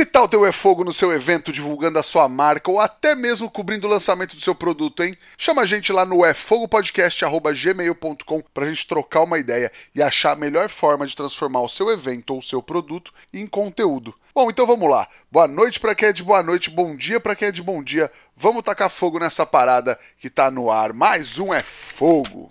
Que tal ter o É Fogo no seu evento, divulgando a sua marca ou até mesmo cobrindo o lançamento do seu produto, hein? Chama a gente lá no efogopodcast.gmail.com pra gente trocar uma ideia e achar a melhor forma de transformar o seu evento ou o seu produto em conteúdo. Bom, então vamos lá. Boa noite para quem é de boa noite, bom dia para quem é de bom dia. Vamos tacar fogo nessa parada que tá no ar. Mais um É Fogo.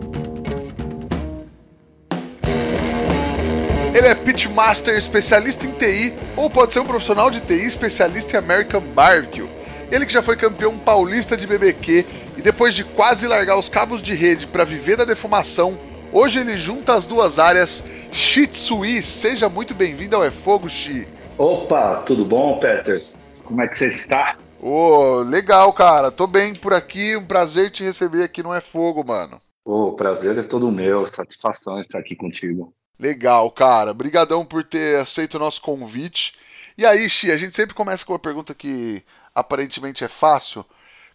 Ele é pitmaster especialista em TI ou pode ser um profissional de TI especialista em American Barbecue. Ele que já foi campeão paulista de BBQ e depois de quase largar os cabos de rede para viver da defumação, hoje ele junta as duas áreas. Shitsui, seja muito bem-vindo ao É Fogo, Shi. Opa, tudo bom, Peters? Como é que você está? Ô, oh, legal, cara. Tô bem por aqui. Um prazer te receber aqui no É Fogo, mano. O oh, prazer é todo meu. Satisfação estar aqui contigo. Legal, cara. Obrigadão por ter aceito o nosso convite. E aí, Xi, a gente sempre começa com uma pergunta que aparentemente é fácil.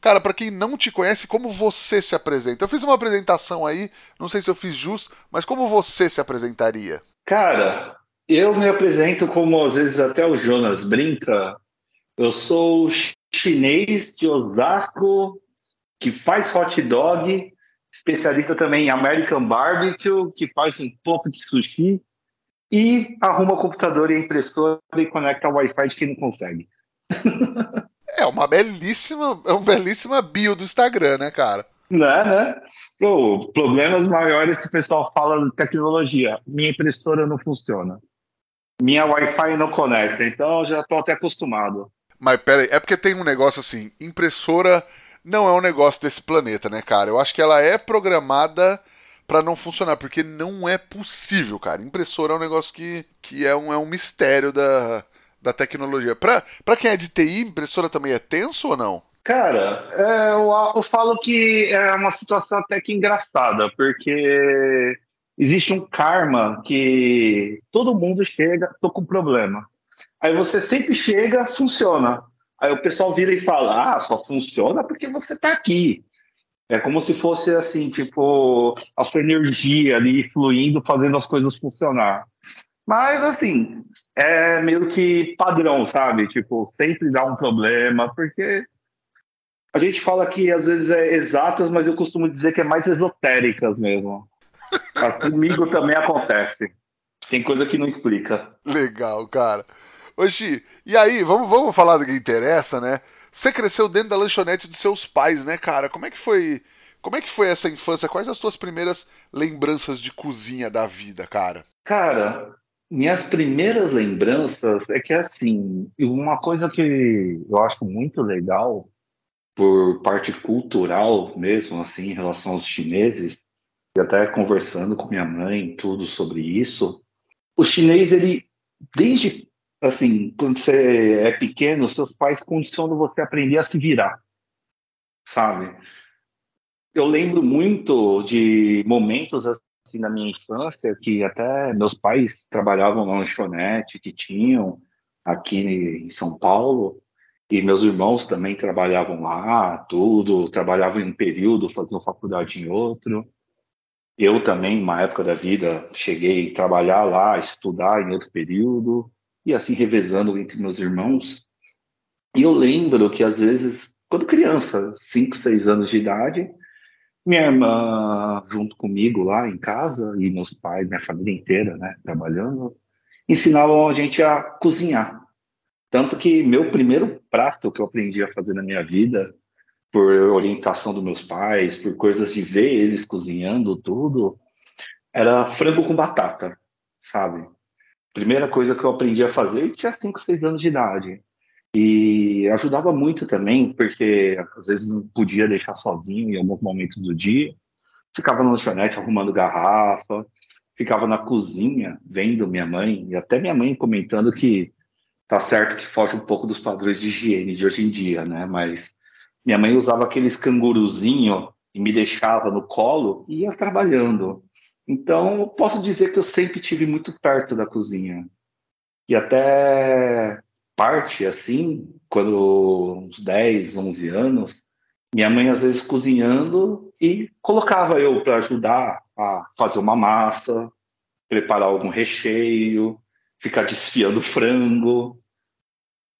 Cara, para quem não te conhece, como você se apresenta? Eu fiz uma apresentação aí, não sei se eu fiz jus, mas como você se apresentaria? Cara, eu me apresento como às vezes até o Jonas brinca. Eu sou chinês de Osasco que faz hot dog, especialista também em American Barbecue, que faz um pouco de sushi e arruma computador e impressora e conecta o Wi-Fi de quem não consegue. É uma belíssima, é uma belíssima bio do Instagram, né, cara? Né, né? Pô, problemas maiores que o pessoal fala de tecnologia. Minha impressora não funciona. Minha Wi-Fi não conecta, então eu já tô até acostumado. Mas pera aí, é porque tem um negócio assim, impressora não é um negócio desse planeta, né, cara? Eu acho que ela é programada para não funcionar, porque não é possível, cara. Impressora é um negócio que, que é, um, é um mistério da, da tecnologia. Pra, pra quem é de TI, impressora também é tenso ou não? Cara, é, eu, eu falo que é uma situação até que engraçada, porque existe um karma que todo mundo chega, tô com problema. Aí você sempre chega, funciona. Aí o pessoal vira e fala: ah, só funciona porque você está aqui. É como se fosse assim, tipo, a sua energia ali fluindo, fazendo as coisas funcionar. Mas, assim, é meio que padrão, sabe? Tipo, sempre dá um problema, porque a gente fala que às vezes é exatas, mas eu costumo dizer que é mais esotéricas mesmo. Comigo também acontece. Tem coisa que não explica. Legal, cara. Oxi, e aí, vamos, vamos falar do que interessa, né? Você cresceu dentro da lanchonete dos seus pais, né, cara? Como é que foi como é que foi essa infância? Quais as tuas primeiras lembranças de cozinha da vida, cara? Cara, minhas primeiras lembranças é que assim, uma coisa que eu acho muito legal por parte cultural mesmo, assim, em relação aos chineses, e até conversando com minha mãe tudo sobre isso, o chinês ele desde assim, quando você é pequeno, seus pais condicionam você a aprender a se virar, sabe? Eu lembro muito de momentos assim na minha infância que até meus pais trabalhavam na lanchonete que tinham aqui em São Paulo e meus irmãos também trabalhavam lá, tudo, trabalhavam em um período, faziam faculdade em outro. Eu também, uma época da vida, cheguei a trabalhar lá, estudar em outro período, e assim revezando entre meus irmãos. E eu lembro que às vezes, quando criança, 5, 6 anos de idade, minha irmã junto comigo lá em casa e meus pais, minha família inteira, né, trabalhando, ensinavam a gente a cozinhar. Tanto que meu primeiro prato que eu aprendi a fazer na minha vida, por orientação dos meus pais, por coisas de ver eles cozinhando tudo, era frango com batata, sabe? Primeira coisa que eu aprendi a fazer, eu tinha 5, 6 anos de idade. E ajudava muito também, porque às vezes não podia deixar sozinho em algum momento do dia. Ficava na lanchonete arrumando garrafa, ficava na cozinha vendo minha mãe, e até minha mãe comentando que Tá certo que foge um pouco dos padrões de higiene de hoje em dia, né? Mas minha mãe usava aqueles canguruzinho e me deixava no colo e ia trabalhando. Então, posso dizer que eu sempre tive muito perto da cozinha. E até parte, assim, quando uns 10, 11 anos, minha mãe às vezes cozinhando e colocava eu para ajudar a fazer uma massa, preparar algum recheio, ficar desfiando frango.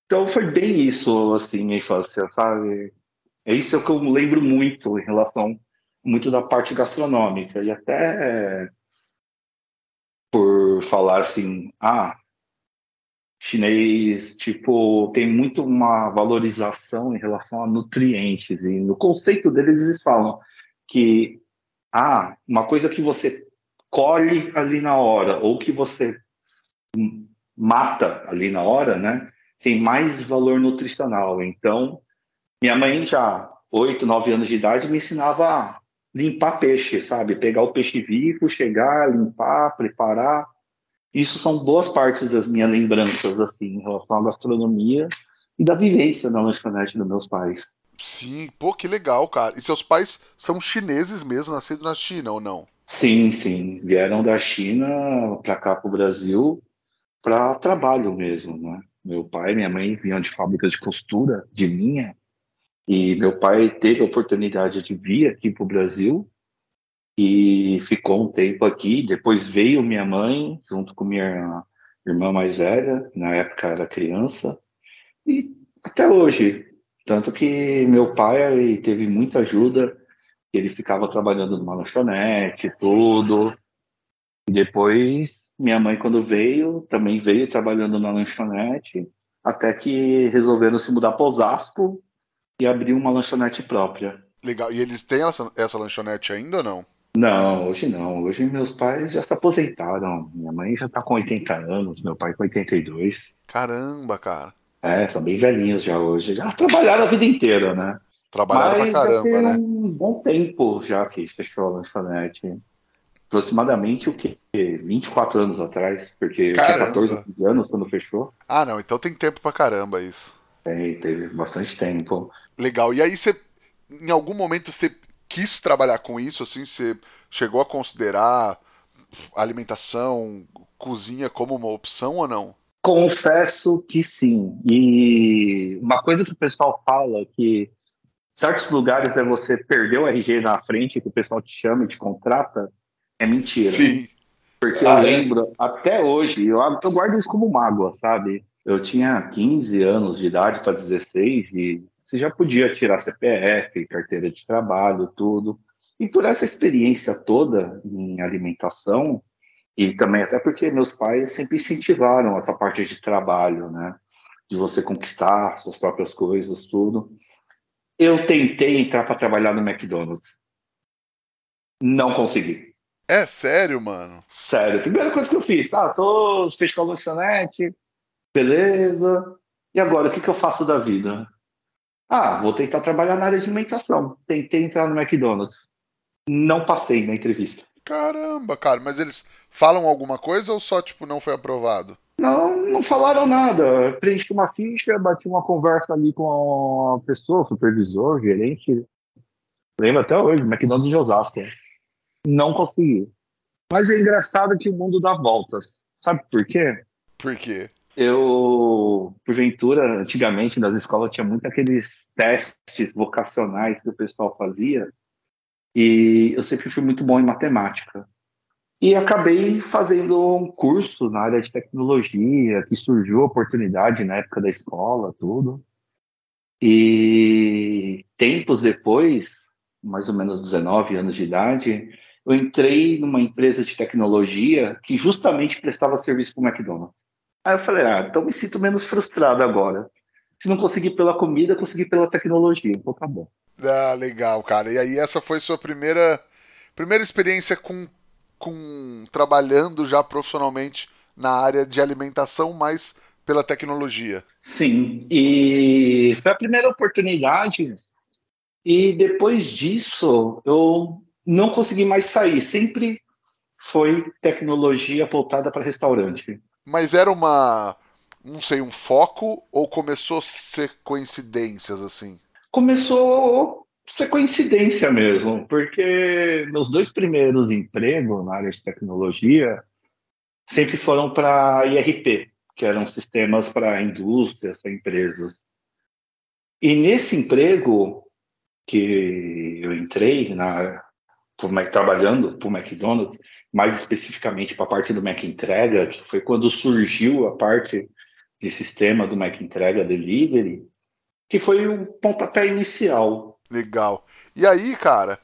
Então foi bem isso, assim, minha infância, sabe? É isso que eu lembro muito em relação muito da parte gastronômica e até por falar assim, ah, chinês, tipo, tem muito uma valorização em relação a nutrientes e no conceito deles eles falam que ah, uma coisa que você colhe ali na hora ou que você mata ali na hora, né? Tem mais valor nutricional. Então, minha mãe já oito, nove anos de idade me ensinava a limpar peixe, sabe? Pegar o peixe vivo, chegar, limpar, preparar. Isso são boas partes das minhas lembranças, assim, em relação à gastronomia e da vivência na lanchonete dos meus pais. Sim, pô, que legal, cara. E seus pais são chineses mesmo, nascidos na China ou não? Sim, sim. Vieram da China para cá, para o Brasil, para trabalho mesmo, né? Meu pai e minha mãe vinham de fábrica de costura, de linha, e meu pai teve a oportunidade de vir aqui para o Brasil e ficou um tempo aqui. Depois veio minha mãe, junto com minha irmã mais velha, na época era criança, e até hoje. Tanto que meu pai teve muita ajuda, ele ficava trabalhando numa lanchonete, tudo. E depois, minha mãe, quando veio, também veio trabalhando na lanchonete, até que resolveram se mudar para Osasco e abriu uma lanchonete própria. Legal. E eles têm essa, essa lanchonete ainda ou não? Não, hoje não. Hoje meus pais já se aposentaram. Minha mãe já tá com 80 anos, meu pai com 82. Caramba, cara. É, são bem velhinhos já hoje. Já trabalharam a vida inteira, né? Trabalharam Mas pra caramba, já né? um bom tempo já que fechou a lanchonete. Aproximadamente o que? 24 anos atrás, porque caramba. eu tinha 14, 15 anos quando fechou. Ah, não, então tem tempo pra caramba isso. Tem, teve bastante tempo. Legal. E aí você, em algum momento, você quis trabalhar com isso? Assim, você chegou a considerar alimentação, cozinha como uma opção ou não? Confesso que sim. E uma coisa que o pessoal fala que certos lugares é você perder o RG na frente, que o pessoal te chama e te contrata, é mentira. Sim. Porque ah, eu é? lembro, até hoje, eu, eu guardo isso como mágoa, sabe? Eu tinha 15 anos de idade para 16 e você já podia tirar CPF, carteira de trabalho, tudo. E por essa experiência toda em alimentação, e também até porque meus pais sempre incentivaram essa parte de trabalho, né? De você conquistar suas próprias coisas, tudo. Eu tentei entrar para trabalhar no McDonald's. Não consegui. É sério, mano? Sério. Primeira coisa que eu fiz, tá? Tô fechando a lanchonete, Beleza. E agora, o que, que eu faço da vida? Ah, vou tentar trabalhar na área de alimentação. Tentei entrar no McDonald's. Não passei na entrevista. Caramba, cara, mas eles falam alguma coisa ou só, tipo, não foi aprovado? Não, não falaram nada. Preenchi uma ficha, bati uma conversa ali com a pessoa, supervisor, gerente. Lembro até hoje, McDonald's de Osasco. Não consegui. Mas é engraçado que o mundo dá voltas. Sabe por quê? Por quê? Eu, porventura, antigamente nas escolas tinha muito aqueles testes vocacionais que o pessoal fazia, e eu sempre fui muito bom em matemática. E acabei fazendo um curso na área de tecnologia, que surgiu a oportunidade na época da escola, tudo. E tempos depois, mais ou menos 19 anos de idade, eu entrei numa empresa de tecnologia que justamente prestava serviço para o McDonald's. Aí eu falei, ah, então me sinto menos frustrado agora. Se não conseguir pela comida, consegui pela tecnologia. Então tá bom. Ah, legal, cara. E aí essa foi sua primeira primeira experiência com, com trabalhando já profissionalmente na área de alimentação, mas pela tecnologia. Sim, e foi a primeira oportunidade. E depois disso, eu não consegui mais sair. Sempre foi tecnologia voltada para restaurante mas era uma não sei, um foco ou começou a ser coincidências assim? Começou a ser coincidência mesmo, porque meus dois primeiros empregos na área de tecnologia sempre foram para IRP, que eram sistemas para indústrias, para empresas. E nesse emprego que eu entrei na por, trabalhando para o McDonald's, mais especificamente para a parte do Mac Entrega, que foi quando surgiu a parte de sistema do Mac Entrega Delivery, que foi o pontapé inicial. Legal. E aí, cara,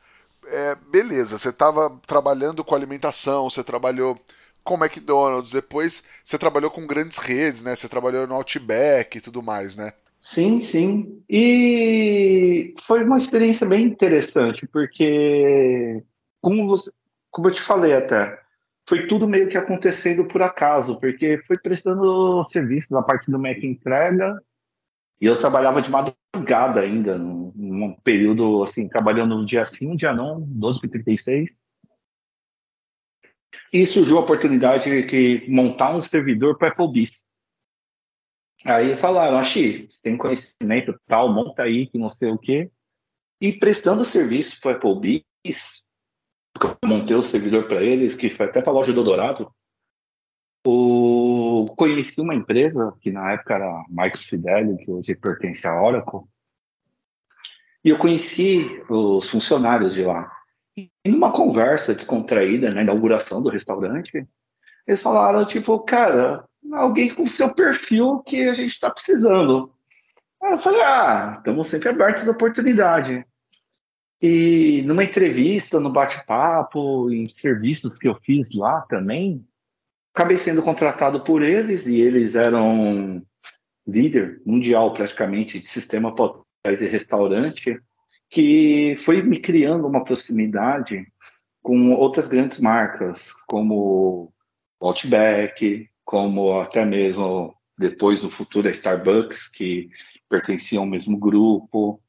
é, beleza, você estava trabalhando com alimentação, você trabalhou com McDonald's, depois você trabalhou com grandes redes, né? Você trabalhou no Outback e tudo mais, né? Sim, sim. E foi uma experiência bem interessante, porque, como, você, como eu te falei até, foi tudo meio que acontecendo por acaso, porque foi prestando serviço na parte do Mac Entrega, e eu trabalhava de madrugada ainda, num, período assim, trabalhando um dia sim, um dia não, 12 para 36. E surgiu a oportunidade de montar um servidor para Applebee's. Aí falaram, Axi, você tem conhecimento tal, monta aí, que não sei o quê. E prestando serviço para Applebee's, eu montei o servidor para eles, que foi até para a loja do Dourado, o... conheci uma empresa, que na época era Marcos Fidelio, que hoje pertence à Oracle, e eu conheci os funcionários de lá. E numa conversa descontraída, na inauguração do restaurante, eles falaram, tipo, cara, alguém com seu perfil que a gente está precisando. Aí eu falei, ah, estamos sempre abertos à oportunidade. E numa entrevista, no bate-papo, em serviços que eu fiz lá também, acabei sendo contratado por eles e eles eram líder mundial praticamente de sistema hotéis e restaurante que foi me criando uma proximidade com outras grandes marcas, como Outback, como até mesmo depois no futuro a Starbucks, que pertenciam ao mesmo grupo,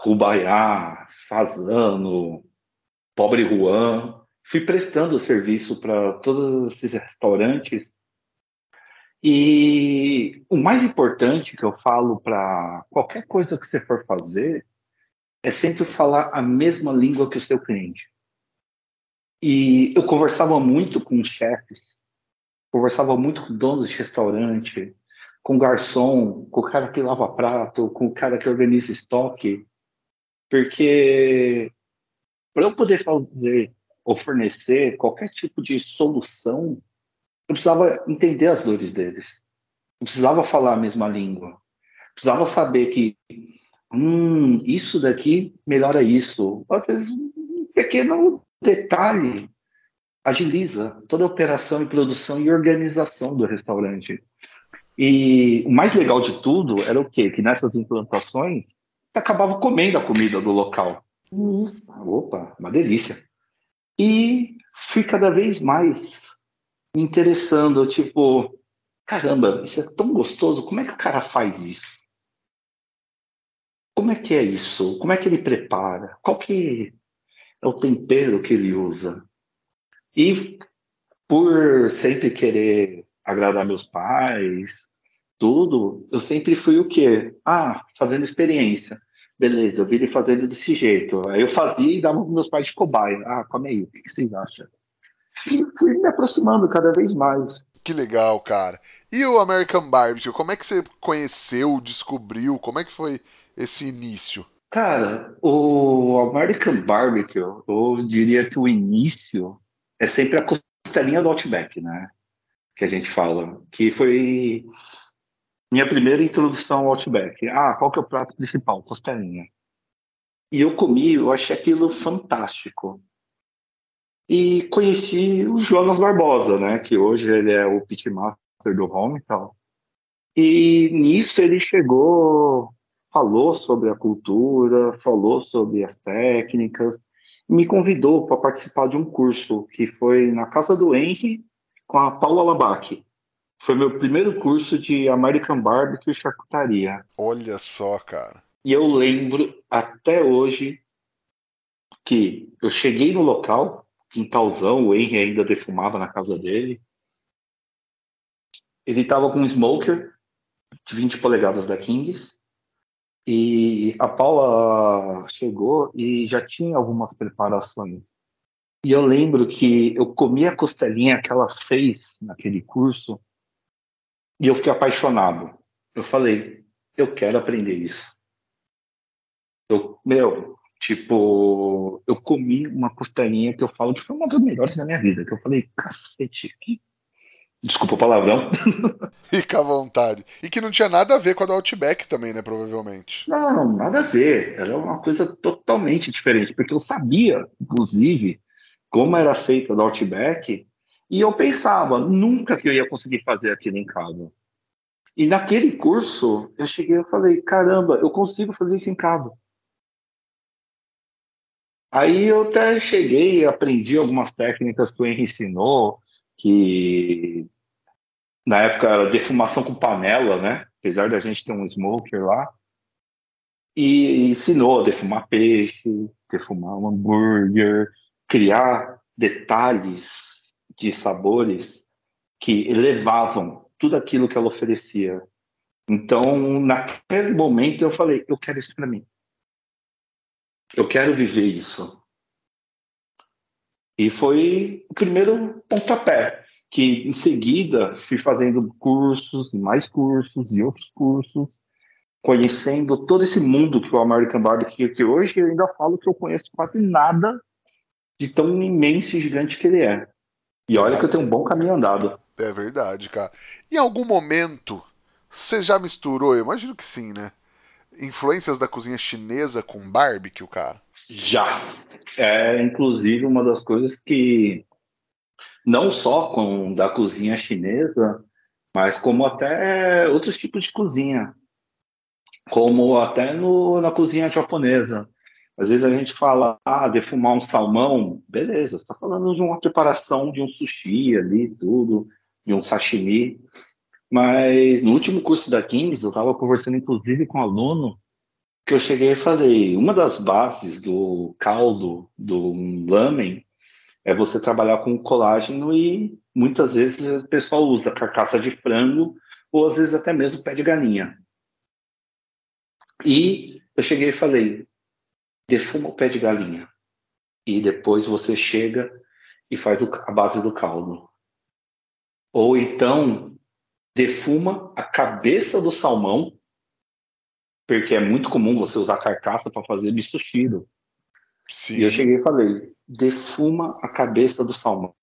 Rubaiá, Fazano, Pobre Juan. Fui prestando serviço para todos esses restaurantes. E o mais importante que eu falo para qualquer coisa que você for fazer é sempre falar a mesma língua que o seu cliente. E eu conversava muito com chefes, conversava muito com donos de restaurante, com garçom, com o cara que lava prato, com o cara que organiza estoque, porque para eu poder fazer ou fornecer qualquer tipo de solução, eu precisava entender as dores deles. Eu precisava falar a mesma língua. precisava saber que hum, isso daqui melhora isso. Às vezes, um pequeno detalhe agiliza toda a operação e produção e organização do restaurante. E o mais legal de tudo era o quê? Que nessas implantações, você acabava comendo a comida do local. Isso. Opa, uma delícia. E fui cada vez mais me interessando, tipo, caramba, isso é tão gostoso, como é que o cara faz isso? Como é que é isso? Como é que ele prepara? Qual que é o tempero que ele usa? E por sempre querer agradar meus pais, tudo, eu sempre fui o quê? Ah, fazendo experiência. Beleza, eu vi ele fazendo desse jeito. Aí eu fazia e dava para meus pais de cobaia. Ah, come aí, o que vocês acham? E fui me aproximando cada vez mais. Que legal, cara. E o American Barbecue, como é que você conheceu, descobriu? Como é que foi esse início? Cara, o American Barbecue, eu diria que o início é sempre a costelinha do Outback, né? Que a gente fala. Que foi minha primeira introdução ao Outback. Ah, qual que é o prato principal? Costelinha. E eu comi, eu achei aquilo fantástico. E conheci o Jonas Barbosa, né? Que hoje ele é o pitmaster do home e tal. E nisso ele chegou falou sobre a cultura, falou sobre as técnicas, me convidou para participar de um curso que foi na casa do Henry com a Paula Labac. Foi meu primeiro curso de American Barbecue e charcutaria. Olha só, cara. E eu lembro até hoje que eu cheguei no local, quintalzão, o Henry ainda defumava na casa dele. Ele estava com um smoker de 20 polegadas da Kings. E a Paula chegou e já tinha algumas preparações. E eu lembro que eu comi a costelinha que ela fez naquele curso e eu fiquei apaixonado. Eu falei, eu quero aprender isso. Eu, meu, tipo, eu comi uma costelinha que eu falo que foi uma das melhores da minha vida. Que eu falei, cacete, que Desculpa o palavrão. Fica à vontade. E que não tinha nada a ver com a do Outback também, né? Provavelmente. Não, nada a ver. Era uma coisa totalmente diferente. Porque eu sabia, inclusive, como era feita do Outback. E eu pensava, nunca que eu ia conseguir fazer aquilo em casa. E naquele curso, eu cheguei e falei, caramba, eu consigo fazer isso em casa. Aí eu até cheguei e aprendi algumas técnicas que o Henry ensinou, que na época era defumação com panela, né? Apesar da gente ter um smoker lá. E ensinou a defumar peixe, defumar um hambúrguer, criar detalhes de sabores que elevavam tudo aquilo que ela oferecia. Então, naquele momento, eu falei: eu quero isso para mim. Eu quero viver isso. E foi o primeiro pontapé, que em seguida fui fazendo cursos, mais cursos e outros cursos, conhecendo todo esse mundo que é o American Bar, que, que hoje eu ainda falo que eu conheço quase nada de tão imenso e gigante que ele é. E olha que eu tenho um bom caminho andado. É verdade, cara. Em algum momento, você já misturou, eu imagino que sim, né? Influências da cozinha chinesa com barbecue, cara? Já. É, inclusive, uma das coisas que, não só com da cozinha chinesa, mas como até outros tipos de cozinha, como até no, na cozinha japonesa. Às vezes a gente fala, ah, defumar um salmão, beleza, está falando de uma preparação de um sushi ali, tudo, de um sashimi. Mas no último curso da Kings, eu estava conversando inclusive com um aluno que eu cheguei e falei, uma das bases do caldo do lamen é você trabalhar com colágeno e muitas vezes o pessoal usa carcaça de frango ou às vezes até mesmo pé de galinha. E eu cheguei e falei, defuma o pé de galinha e depois você chega e faz a base do caldo. Ou então defuma a cabeça do salmão porque é muito comum você usar carcaça para fazer bistuchiro. E eu cheguei e falei, defuma a cabeça do salmão,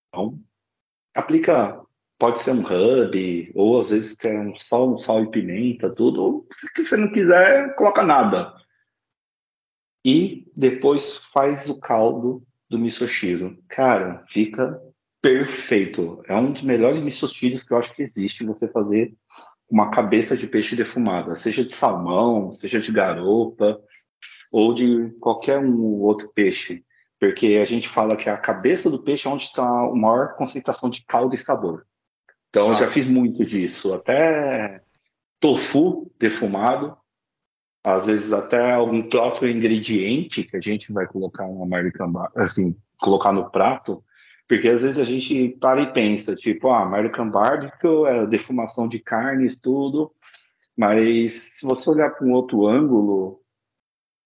aplica, pode ser um rub, ou às vezes quer um sal, sal e pimenta, tudo, ou se você não quiser, coloca nada. E depois faz o caldo do misoshiro. Cara, fica perfeito. É um dos melhores misoshiros que eu acho que existe você fazer uma cabeça de peixe defumada, seja de salmão, seja de garopa ou de qualquer um outro peixe, porque a gente fala que a cabeça do peixe é onde está a maior concentração de caldo e sabor. Então ah. eu já fiz muito disso, até tofu defumado, às vezes até algum próprio ingrediente que a gente vai colocar Bar, assim, colocar no prato, porque às vezes a gente para e pensa, tipo, ah, American Barbecue é defumação de carnes, tudo, mas se você olhar para um outro ângulo,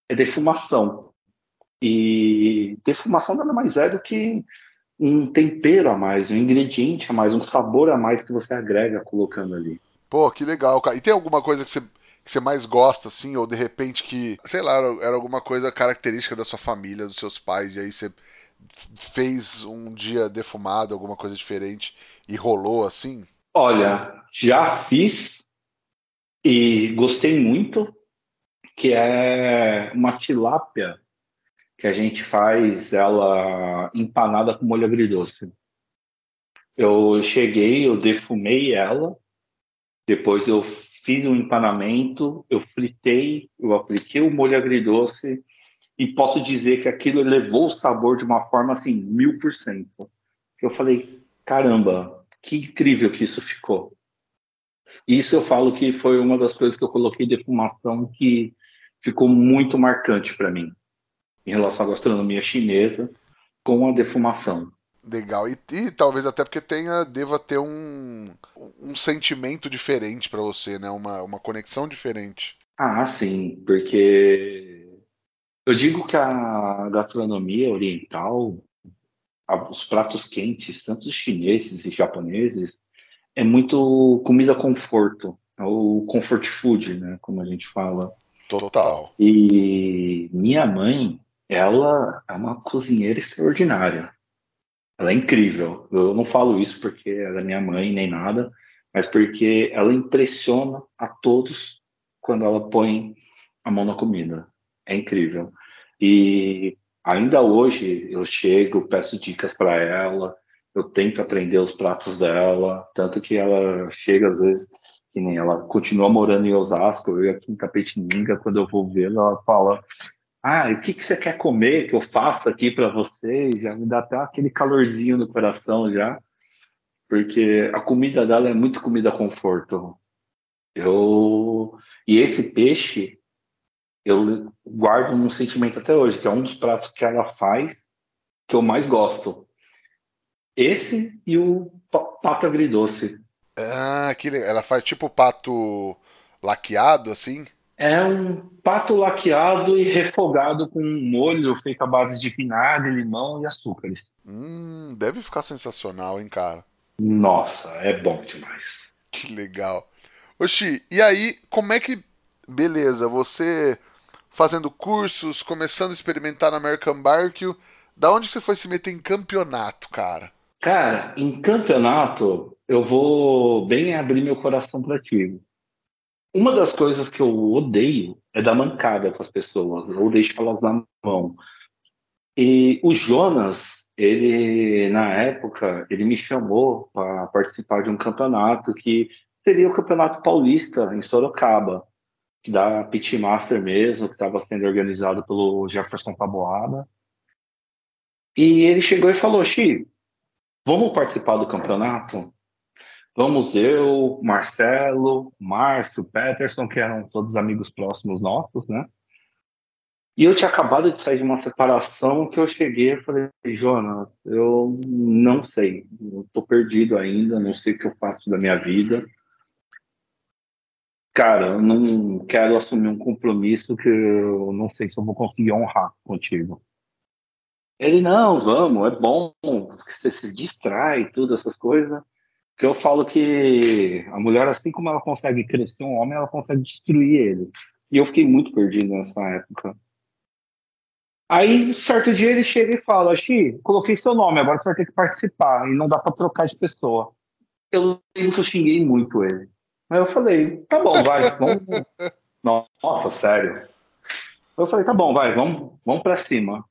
é defumação. E defumação nada mais é do que um tempero a mais, um ingrediente a mais, um sabor a mais que você agrega colocando ali. Pô, que legal, cara. E tem alguma coisa que você, que você mais gosta, assim, ou de repente que, sei lá, era alguma coisa característica da sua família, dos seus pais, e aí você fez um dia defumado, alguma coisa diferente e rolou assim? Olha, já fiz e gostei muito, que é uma tilápia que a gente faz ela empanada com molho agridoce. Eu cheguei, eu defumei ela, depois eu fiz um empanamento, eu fritei, eu apliquei o molho agridoce e posso dizer que aquilo elevou o sabor de uma forma assim, mil por cento. Eu falei, caramba, que incrível que isso ficou. Isso eu falo que foi uma das coisas que eu coloquei de defumação que ficou muito marcante para mim em relação à gastronomia chinesa com a defumação. Legal. E, e, talvez até porque tenha, deva ter um, um sentimento diferente para você, né? Uma, uma conexão diferente. Ah, sim, porque eu digo que a gastronomia oriental, os pratos quentes, tanto chineses e japoneses, é muito comida conforto, é o comfort food, né? Como a gente fala. Total. E minha mãe, ela é uma cozinheira extraordinária. Ela é incrível. Eu não falo isso porque ela é minha mãe nem nada, mas porque ela impressiona a todos quando ela põe a mão na comida. É incrível. E ainda hoje eu chego, peço dicas para ela, eu tento aprender os pratos dela, tanto que ela chega às vezes que nem ela continua morando em Osasco, eu aqui em Tapetininga, quando eu vou vê-la, ela fala ah, o que, que você quer comer que eu faço aqui para você? Já me dá até aquele calorzinho no coração já, porque a comida dela é muito comida conforto. Eu e esse peixe eu guardo um sentimento até hoje, que é um dos pratos que ela faz que eu mais gosto. Esse e o pato agridoce. Ah, que ela faz tipo pato laqueado assim? É um pato laqueado e refogado com um molho feito à base de vinagre, limão e açúcares. Hum, deve ficar sensacional, hein, cara? Nossa, é bom demais. Que legal. Oxi, e aí, como é que. Beleza, você fazendo cursos, começando a experimentar na American Barbecue, da onde você foi se meter em campeonato, cara? Cara, em campeonato, eu vou bem abrir meu coração para ti. Uma das coisas que eu odeio é dar mancada com as pessoas, ou deixá-las na mão. E o Jonas, ele, na época, ele me chamou para participar de um campeonato que seria o Campeonato Paulista, em Sorocaba, da Pitmaster mesmo, que estava sendo organizado pelo Jefferson Taboada. E ele chegou e falou, Xi, vamos participar do campeonato? Vamos eu, Marcelo, Márcio, Peterson, que eram todos amigos próximos nossos, né? E eu tinha acabado de sair de uma separação que eu cheguei e falei, Jonas, eu não sei, eu tô perdido ainda, não sei o que eu faço da minha vida. Cara, eu não quero assumir um compromisso que eu não sei se eu vou conseguir honrar contigo. Ele, não, vamos, é bom, você se distrai, tudo, essas coisas que eu falo que a mulher, assim como ela consegue crescer um homem, ela consegue destruir ele. E eu fiquei muito perdido nessa época. Aí, certo dia, ele chega e fala: Xi, coloquei seu nome, agora você vai ter que participar, e não dá para trocar de pessoa. Eu lembro que eu xinguei muito ele. Aí eu falei: tá bom, vai, vamos. Nossa, sério. Eu falei: tá bom, vai, vamos, vamos para cima.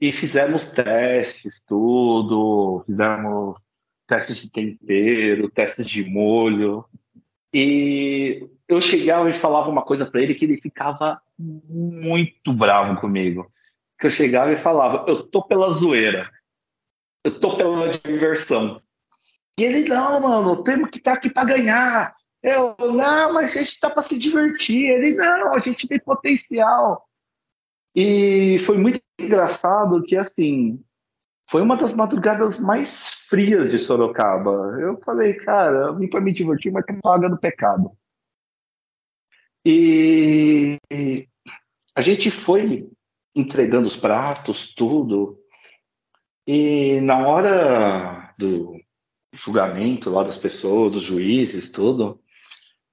E fizemos testes, tudo, fizemos testes de tempero, testes de molho. E eu chegava e falava uma coisa para ele que ele ficava muito bravo comigo. Que eu chegava e falava: "Eu tô pela zoeira. Eu tô pela diversão". E ele: "Não, mano, temos que estar tá aqui para ganhar". Eu: "Não, mas a gente tá para se divertir". Ele: "Não, a gente tem potencial". E foi muito engraçado que assim, foi uma das madrugadas mais frias de Sorocaba. Eu falei, cara, eu vim para me divertir, mas tem paga do pecado. E, e a gente foi entregando os pratos, tudo. E na hora do julgamento lá das pessoas, dos juízes, tudo,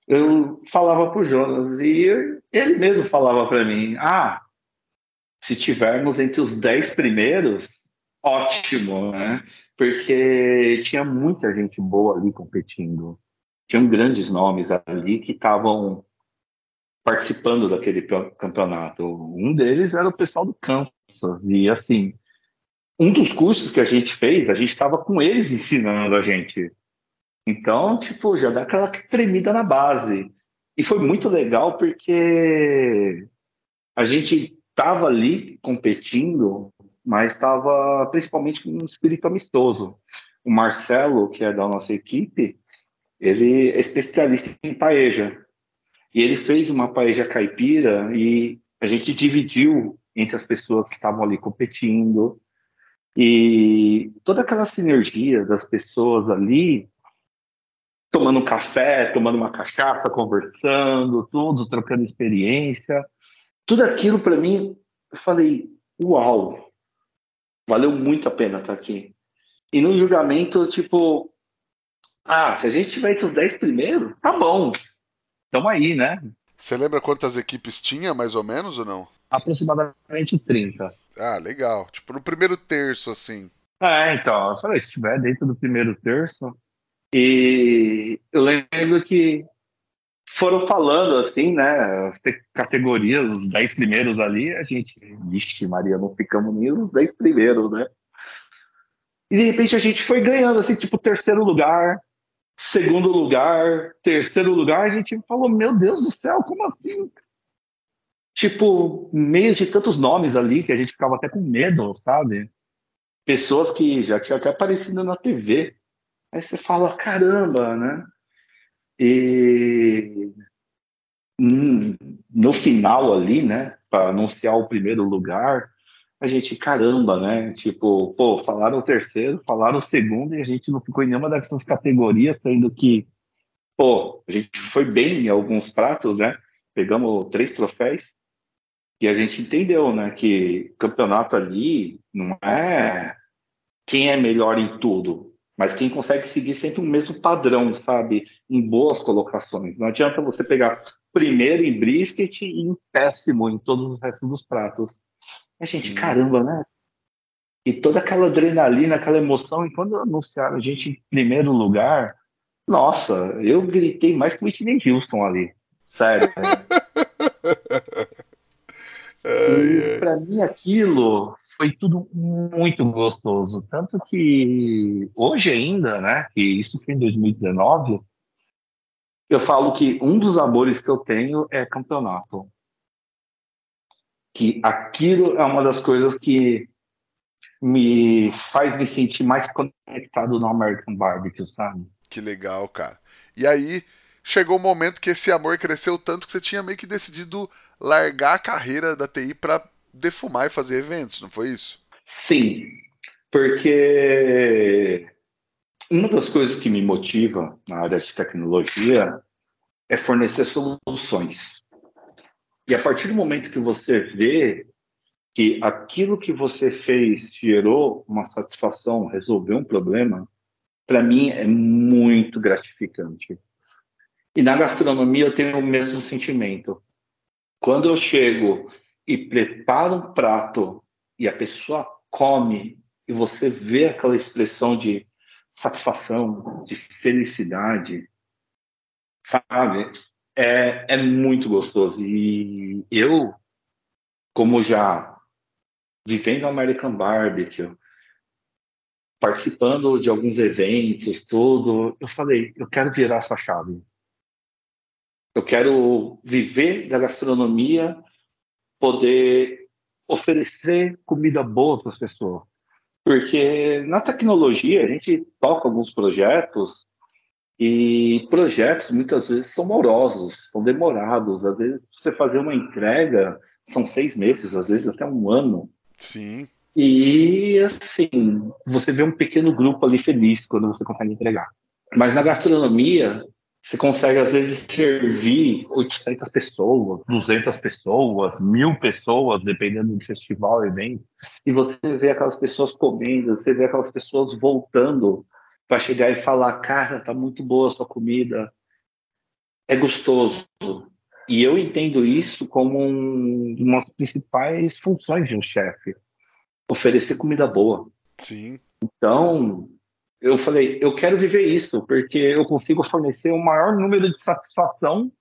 eu falava para o Jonas e ele mesmo falava para mim: ah, se tivermos entre os dez primeiros, ótimo, né? Porque tinha muita gente boa ali competindo. Tinham grandes nomes ali que estavam participando daquele campeonato. Um deles era o pessoal do Kansas. E assim, um dos cursos que a gente fez, a gente estava com eles ensinando a gente. Então, tipo, já dá aquela tremida na base. E foi muito legal porque a gente estava ali competindo mas estava principalmente com um espírito amistoso. O Marcelo, que é da nossa equipe, ele é especialista em paeja. E ele fez uma paeja caipira e a gente dividiu entre as pessoas que estavam ali competindo. E toda aquela sinergia das pessoas ali, tomando um café, tomando uma cachaça, conversando, tudo, trocando experiência, tudo aquilo para mim, eu falei, uau, valeu muito a pena estar aqui. E no julgamento, tipo, ah, se a gente tiver entre os 10 primeiros, tá bom. Tamo aí, né? Você lembra quantas equipes tinha, mais ou menos, ou não? Aproximadamente 30. Ah, legal. Tipo, no primeiro terço, assim. É, então, eu falei, se tiver dentro do primeiro terço. E eu lembro que foram falando assim, né? As categorias, os 10 primeiros ali, a gente, vixe, Maria, não ficamos nem os 10 primeiros, né? E de repente a gente foi ganhando, assim, tipo, terceiro lugar, segundo lugar, terceiro lugar, a gente falou, meu Deus do céu, como assim? Tipo, meio de tantos nomes ali que a gente ficava até com medo, sabe? Pessoas que já tinham até aparecido na TV. Aí você fala, caramba, né? E no final ali, né, para anunciar o primeiro lugar, a gente, caramba, né? Tipo, pô, falaram o terceiro, falaram o segundo e a gente não ficou em nenhuma dessas categorias, sendo que, pô, a gente foi bem em alguns pratos, né? Pegamos três troféus e a gente entendeu, né, que campeonato ali não é quem é melhor em tudo, mas quem consegue seguir sempre o mesmo padrão, sabe? Em boas colocações. Não adianta você pegar primeiro em brisket e em péssimo em todos os restos dos pratos. A gente, Sim. caramba, né? E toda aquela adrenalina, aquela emoção, e quando anunciaram a gente em primeiro lugar, nossa, eu gritei mais que o Whitney Houston ali. Sério. e para mim aquilo foi tudo muito gostoso. Tanto que hoje ainda, né? Que isso foi em 2019, eu falo que um dos amores que eu tenho é campeonato que aquilo é uma das coisas que me faz me sentir mais conectado no American Barbecue, sabe? Que legal, cara. E aí chegou o um momento que esse amor cresceu tanto que você tinha meio que decidido largar a carreira da TI para defumar e fazer eventos, não foi isso? Sim, porque uma das coisas que me motiva na área de tecnologia é fornecer soluções. E a partir do momento que você vê que aquilo que você fez gerou uma satisfação, resolveu um problema, para mim é muito gratificante. E na gastronomia eu tenho o mesmo sentimento. Quando eu chego e preparo um prato e a pessoa come e você vê aquela expressão de satisfação, de felicidade, sabe? é, é muito gostoso. E eu, como já vivendo American Barbecue, participando de alguns eventos, tudo, eu falei, eu quero virar essa chave. Eu quero viver da gastronomia, poder oferecer comida boa para as pessoas. Porque na tecnologia a gente toca alguns projetos e projetos muitas vezes são morosos, são demorados. Às vezes, você fazer uma entrega são seis meses, às vezes até um ano. Sim. E assim, você vê um pequeno grupo ali feliz quando você consegue entregar. Mas na gastronomia, você consegue às vezes servir 800 pessoas, 200 pessoas, mil pessoas, dependendo do festival, evento. E você vê aquelas pessoas comendo, você vê aquelas pessoas voltando para chegar e falar, cara, tá muito boa a sua comida, é gostoso. E eu entendo isso como um, uma das principais funções de um chefe, oferecer comida boa. Sim. Então, eu falei, eu quero viver isso, porque eu consigo fornecer um maior número de satisfação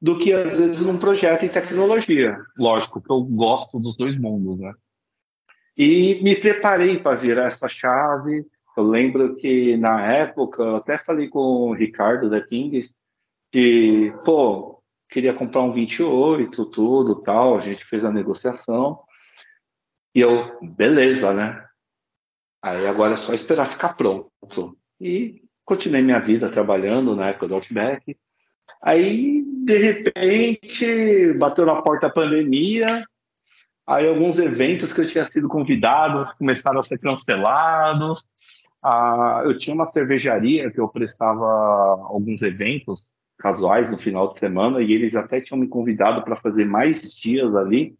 do que às vezes num projeto em tecnologia. Lógico que eu gosto dos dois mundos, né? E me preparei para virar essa chave, eu lembro que na época, eu até falei com o Ricardo da Kings, que, pô, queria comprar um 28, tudo tal, a gente fez a negociação. E eu, beleza, né? Aí agora é só esperar ficar pronto. E continuei minha vida trabalhando na época do Outback. Aí, de repente, bateu na porta a pandemia, Aí alguns eventos que eu tinha sido convidado começaram a ser cancelados. Ah, eu tinha uma cervejaria que eu prestava alguns eventos casuais no final de semana e eles até tinham me convidado para fazer mais dias ali,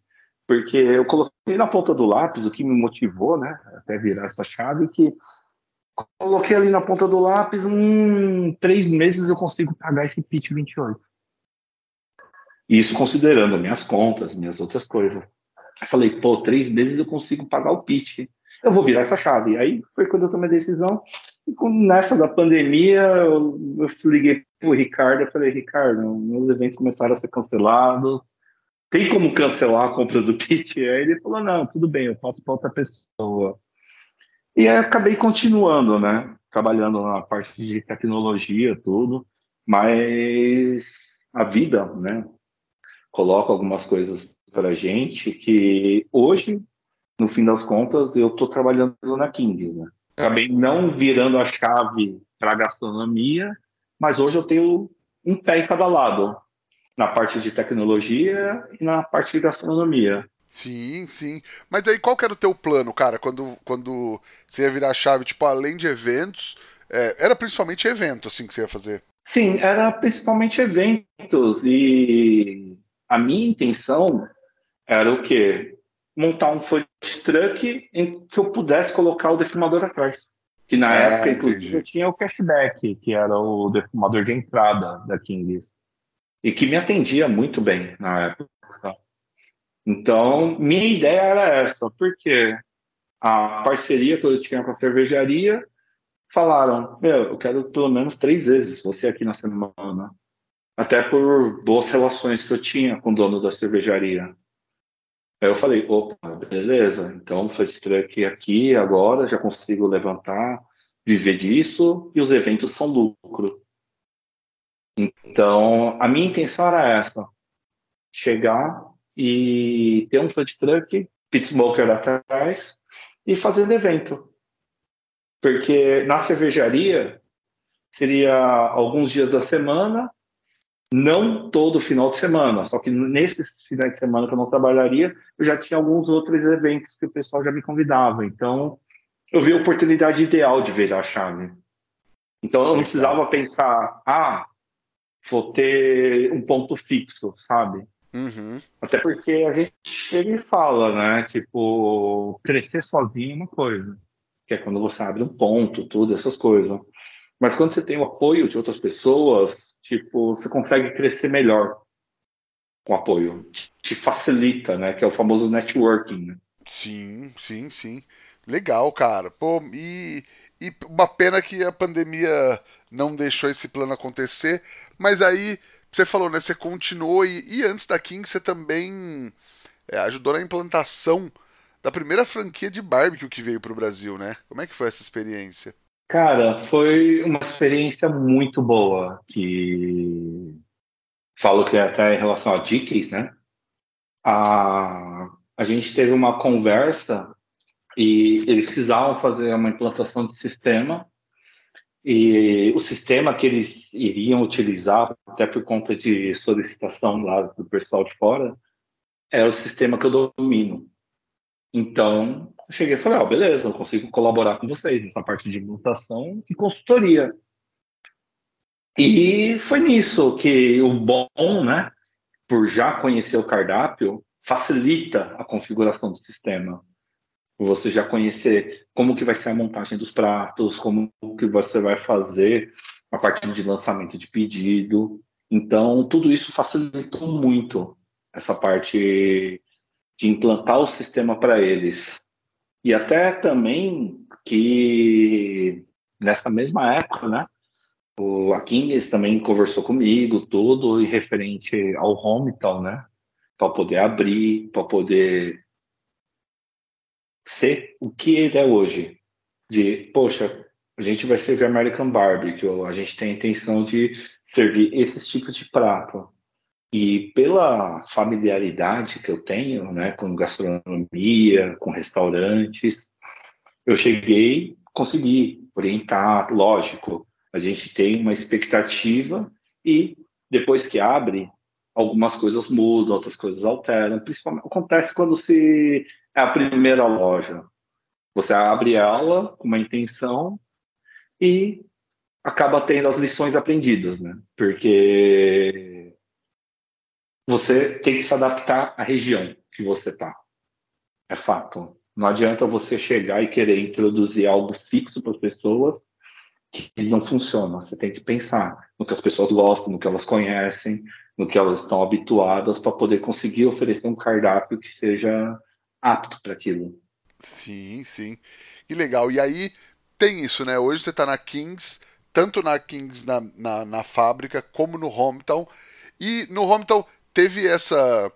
porque eu coloquei na ponta do lápis o que me motivou, né, até virar essa chave, que coloquei ali na ponta do lápis, em três meses eu consigo pagar esse pitch 28. Isso considerando minhas contas, minhas outras coisas. Eu falei, pô, três meses eu consigo pagar o pitch eu vou virar essa chave. Aí foi quando eu tomei a decisão. E nessa da pandemia, eu, eu liguei para o Ricardo e falei, Ricardo, meus eventos começaram a ser cancelados. Tem como cancelar a compra do kit? Aí ele falou, não, tudo bem, eu passo para outra pessoa. E aí acabei continuando, né? Trabalhando na parte de tecnologia, tudo. Mas a vida, né? Coloca algumas coisas para gente que hoje no fim das contas, eu estou trabalhando na Kings, né? Acabei não virando a chave para gastronomia, mas hoje eu tenho um pé em cada lado, na parte de tecnologia e na parte de gastronomia. Sim, sim. Mas aí qual que era o teu plano, cara, quando, quando você ia virar a chave, tipo, além de eventos, é, era principalmente evento, assim, que você ia fazer? Sim, era principalmente eventos e a minha intenção era o quê? montar um food truck em que eu pudesse colocar o defumador atrás. Que na é, época, inclusive, entendi. eu tinha o cashback, que era o defumador de entrada da Kings. E que me atendia muito bem na época. Então, minha ideia era essa, porque a parceria que eu tinha com a cervejaria falaram: Meu, eu quero pelo menos três vezes você aqui na semana. Até por boas relações que eu tinha com o dono da cervejaria. Aí eu falei, opa, beleza, então fast track aqui agora, já consigo levantar, viver disso, e os eventos são lucro. Então, a minha intenção era essa, chegar e ter um food truck, pit smoker atrás, e fazer evento. Porque na cervejaria, seria alguns dias da semana, não todo final de semana, só que nesses finais de semana que eu não trabalharia, eu já tinha alguns outros eventos que o pessoal já me convidava. Então, eu vi a oportunidade ideal de virar a chave. Então, eu não precisava pensar, ah, vou ter um ponto fixo, sabe? Uhum. Até porque a gente chega e fala, né? Tipo, crescer sozinho é uma coisa, que é quando você abre um ponto, tudo, essas coisas. Mas quando você tem o apoio de outras pessoas, tipo, você consegue crescer melhor com apoio. Te facilita, né? Que é o famoso networking. Né? Sim, sim, sim. Legal, cara. Pô, e, e uma pena que a pandemia não deixou esse plano acontecer. Mas aí, você falou, né? Você continuou e, e antes da King você também é, ajudou na implantação da primeira franquia de barbecue que veio para o Brasil, né? Como é que foi essa experiência? Cara, foi uma experiência muito boa, que falo que é até em relação a Dickies, né? A, a gente teve uma conversa e eles precisavam fazer uma implantação de sistema e o sistema que eles iriam utilizar, até por conta de solicitação lá do pessoal de fora, era o sistema que eu domino. Então, eu cheguei e falei, ó, oh, beleza, eu consigo colaborar com vocês nessa parte de implantação e consultoria. E foi nisso que o bom, né, por já conhecer o cardápio, facilita a configuração do sistema. Você já conhecer como que vai ser a montagem dos pratos, como que você vai fazer a partir de lançamento de pedido. Então, tudo isso facilitou muito essa parte de implantar o sistema para eles. E até também que nessa mesma época, né, o Aquiles também conversou comigo, tudo e referente ao Homital, né, para poder abrir, para poder ser o que ele é hoje. De, poxa, a gente vai servir American Barbecue, a gente tem a intenção de servir esses tipos de prato. E pela familiaridade que eu tenho né, com gastronomia, com restaurantes, eu cheguei, consegui orientar, lógico, a gente tem uma expectativa e depois que abre, algumas coisas mudam, outras coisas alteram. Principalmente acontece quando se é a primeira loja. Você abre ela com uma intenção e acaba tendo as lições aprendidas, né? Porque você tem que se adaptar à região que você está. É fato. Não adianta você chegar e querer introduzir algo fixo para as pessoas que não funciona. Você tem que pensar no que as pessoas gostam, no que elas conhecem, no que elas estão habituadas para poder conseguir oferecer um cardápio que seja apto para aquilo. Sim, sim. Que legal. E aí tem isso, né? Hoje você está na Kings, tanto na Kings na, na, na, fábrica como no Hometown. E no Hometown teve essa.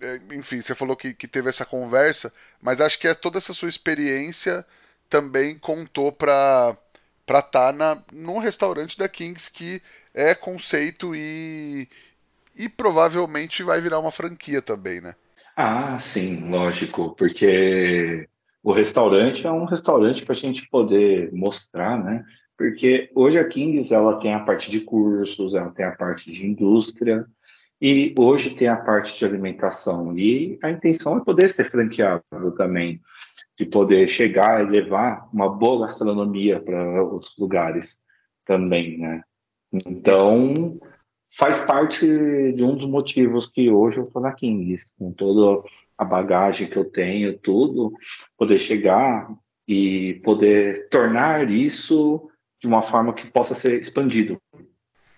É, enfim, você falou que, que teve essa conversa, mas acho que é toda essa sua experiência também contou para para estar tá na, num restaurante da Kings que é conceito e, e provavelmente vai virar uma franquia também, né? Ah, sim, lógico, porque o restaurante é um restaurante para a gente poder mostrar, né? Porque hoje a Kings ela tem a parte de cursos, ela tem a parte de indústria e hoje tem a parte de alimentação e a intenção é poder ser franqueado também, de poder chegar e levar uma boa gastronomia para outros lugares também, né? Então faz parte de um dos motivos que hoje eu estou na Kings, com toda a bagagem que eu tenho, tudo, poder chegar e poder tornar isso de uma forma que possa ser expandido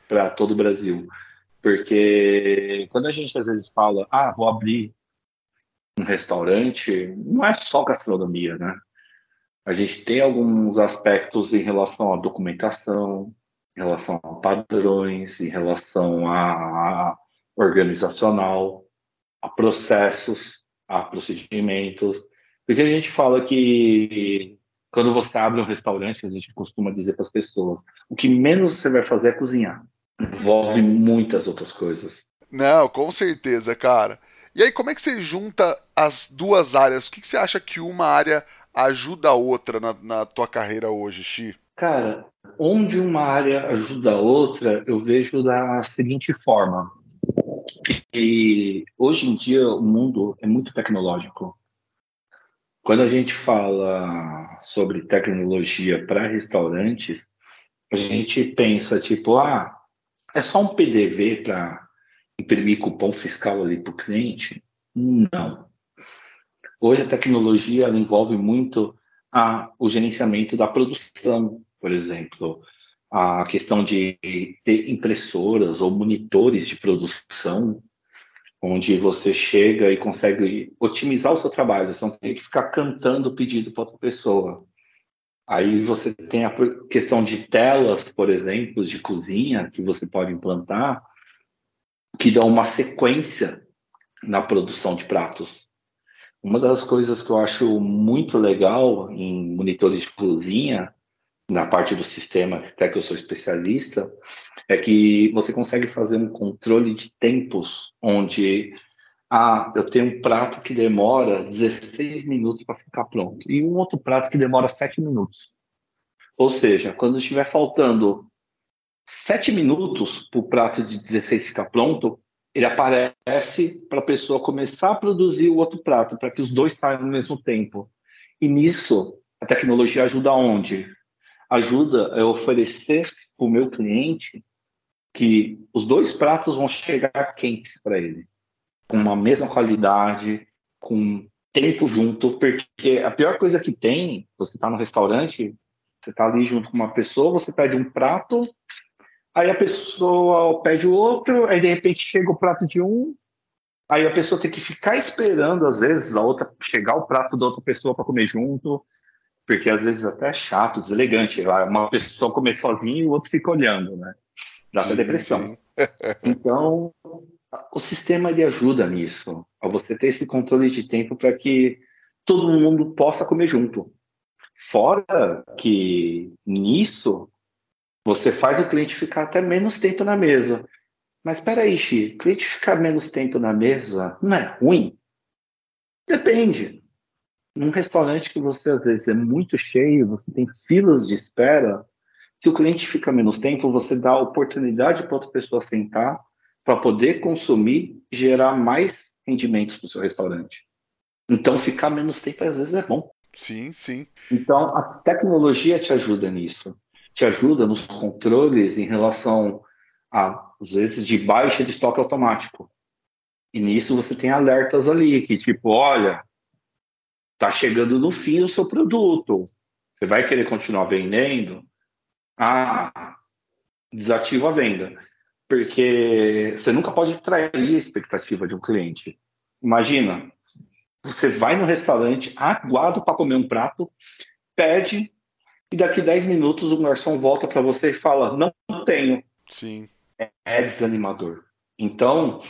para todo o Brasil. Porque quando a gente às vezes fala, ah, vou abrir um restaurante, não é só gastronomia, né? A gente tem alguns aspectos em relação à documentação, em relação a padrões, em relação a, organizacional, a processos, a procedimentos. Porque a gente fala que quando você abre um restaurante, a gente costuma dizer para as pessoas, o que menos você vai fazer é cozinhar. Envolve muitas outras coisas. Não, com certeza, cara. E aí, como é que você junta as duas áreas? O que, que você acha que uma área ajuda a outra na, na tua carreira hoje, Xi? Cara, onde uma área ajuda a outra, eu vejo da seguinte forma. E hoje em dia o mundo é muito tecnológico. Quando a gente fala sobre tecnologia para restaurantes, a gente pensa tipo, ah, é só um PDV para imprimir cupom fiscal ali para o cliente? Não. Hoje a tecnologia envolve muito a, o gerenciamento da produção, por exemplo, a questão de ter impressoras ou monitores de produção, onde você chega e consegue otimizar o seu trabalho, você não tem que ficar cantando o pedido para outra pessoa. Aí você tem a questão de telas, por exemplo, de cozinha, que você pode implantar, que dão uma sequência na produção de pratos. Uma das coisas que eu acho muito legal em monitores de cozinha na parte do sistema, até que eu sou especialista, é que você consegue fazer um controle de tempos, onde ah, eu tenho um prato que demora 16 minutos para ficar pronto e um outro prato que demora 7 minutos. Ou seja, quando estiver faltando 7 minutos para o prato de 16 ficar pronto, ele aparece para a pessoa começar a produzir o outro prato, para que os dois saiam ao mesmo tempo. E nisso, a tecnologia ajuda onde? ajuda a oferecer para o meu cliente que os dois pratos vão chegar quentes para ele, com uma mesma qualidade, com tempo junto, porque a pior coisa que tem, você está no restaurante, você está ali junto com uma pessoa, você pede um prato, aí a pessoa pede o outro, aí de repente chega o prato de um, aí a pessoa tem que ficar esperando, às vezes, a outra chegar o prato da outra pessoa para comer junto, porque às vezes até é chato, deselegante. Uma pessoa comer sozinha e o outro fica olhando, né? Dá essa depressão. então, o sistema ele ajuda nisso, a você ter esse controle de tempo para que todo mundo possa comer junto. Fora que nisso você faz o cliente ficar até menos tempo na mesa. Mas espera aí, Xi, o cliente ficar menos tempo na mesa não é ruim? Depende num restaurante que você às vezes é muito cheio, você tem filas de espera, se o cliente fica menos tempo, você dá oportunidade para outra pessoa sentar, para poder consumir e gerar mais rendimentos para o seu restaurante. Então, ficar menos tempo às vezes é bom. Sim, sim. Então, a tecnologia te ajuda nisso. Te ajuda nos controles em relação a, às vezes, de baixa de estoque automático. E nisso você tem alertas ali, que tipo, olha, tá chegando no fim o seu produto. Você vai querer continuar vendendo? Ah, desativa a venda. Porque você nunca pode trair a expectativa de um cliente. Imagina, você vai no restaurante, aguarda para comer um prato, pede, e daqui 10 minutos o garçom volta para você e fala: Não, não tenho. Sim. É, é desanimador. Então,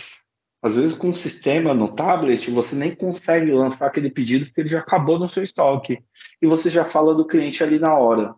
às vezes com o sistema no tablet, você nem consegue lançar aquele pedido porque ele já acabou no seu estoque. E você já fala do cliente ali na hora.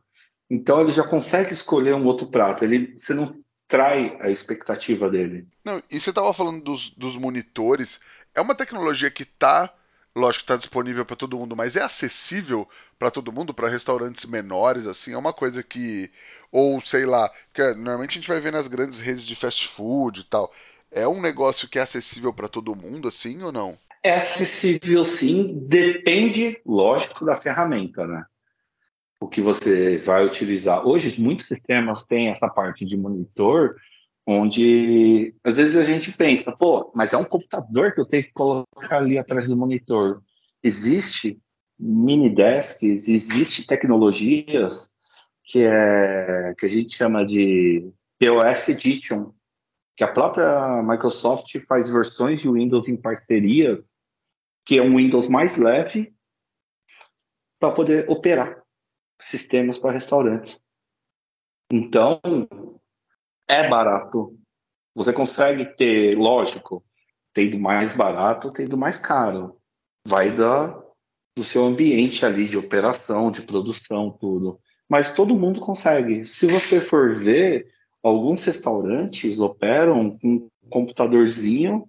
Então ele já consegue escolher um outro prato. Ele, você não trai a expectativa dele. Não, e você estava falando dos, dos monitores. É uma tecnologia que está lógico está disponível para todo mundo, mas é acessível para todo mundo, para restaurantes menores, assim, é uma coisa que ou sei lá, que normalmente a gente vai ver nas grandes redes de fast food e tal. É um negócio que é acessível para todo mundo, assim ou não? É acessível, sim. Depende, lógico, da ferramenta, né? O que você vai utilizar. Hoje, muitos sistemas têm essa parte de monitor, onde às vezes a gente pensa, pô, mas é um computador que eu tenho que colocar ali atrás do monitor. Existe mini desks, existe tecnologias que é que a gente chama de POS Edition, que a própria Microsoft faz versões de Windows em parcerias, que é um Windows mais leve para poder operar sistemas para restaurantes. Então, é barato. Você consegue ter, lógico, tendo mais barato, tendo mais caro. Vai da, do seu ambiente ali de operação, de produção, tudo. Mas todo mundo consegue. Se você for ver, alguns restaurantes operam com um computadorzinho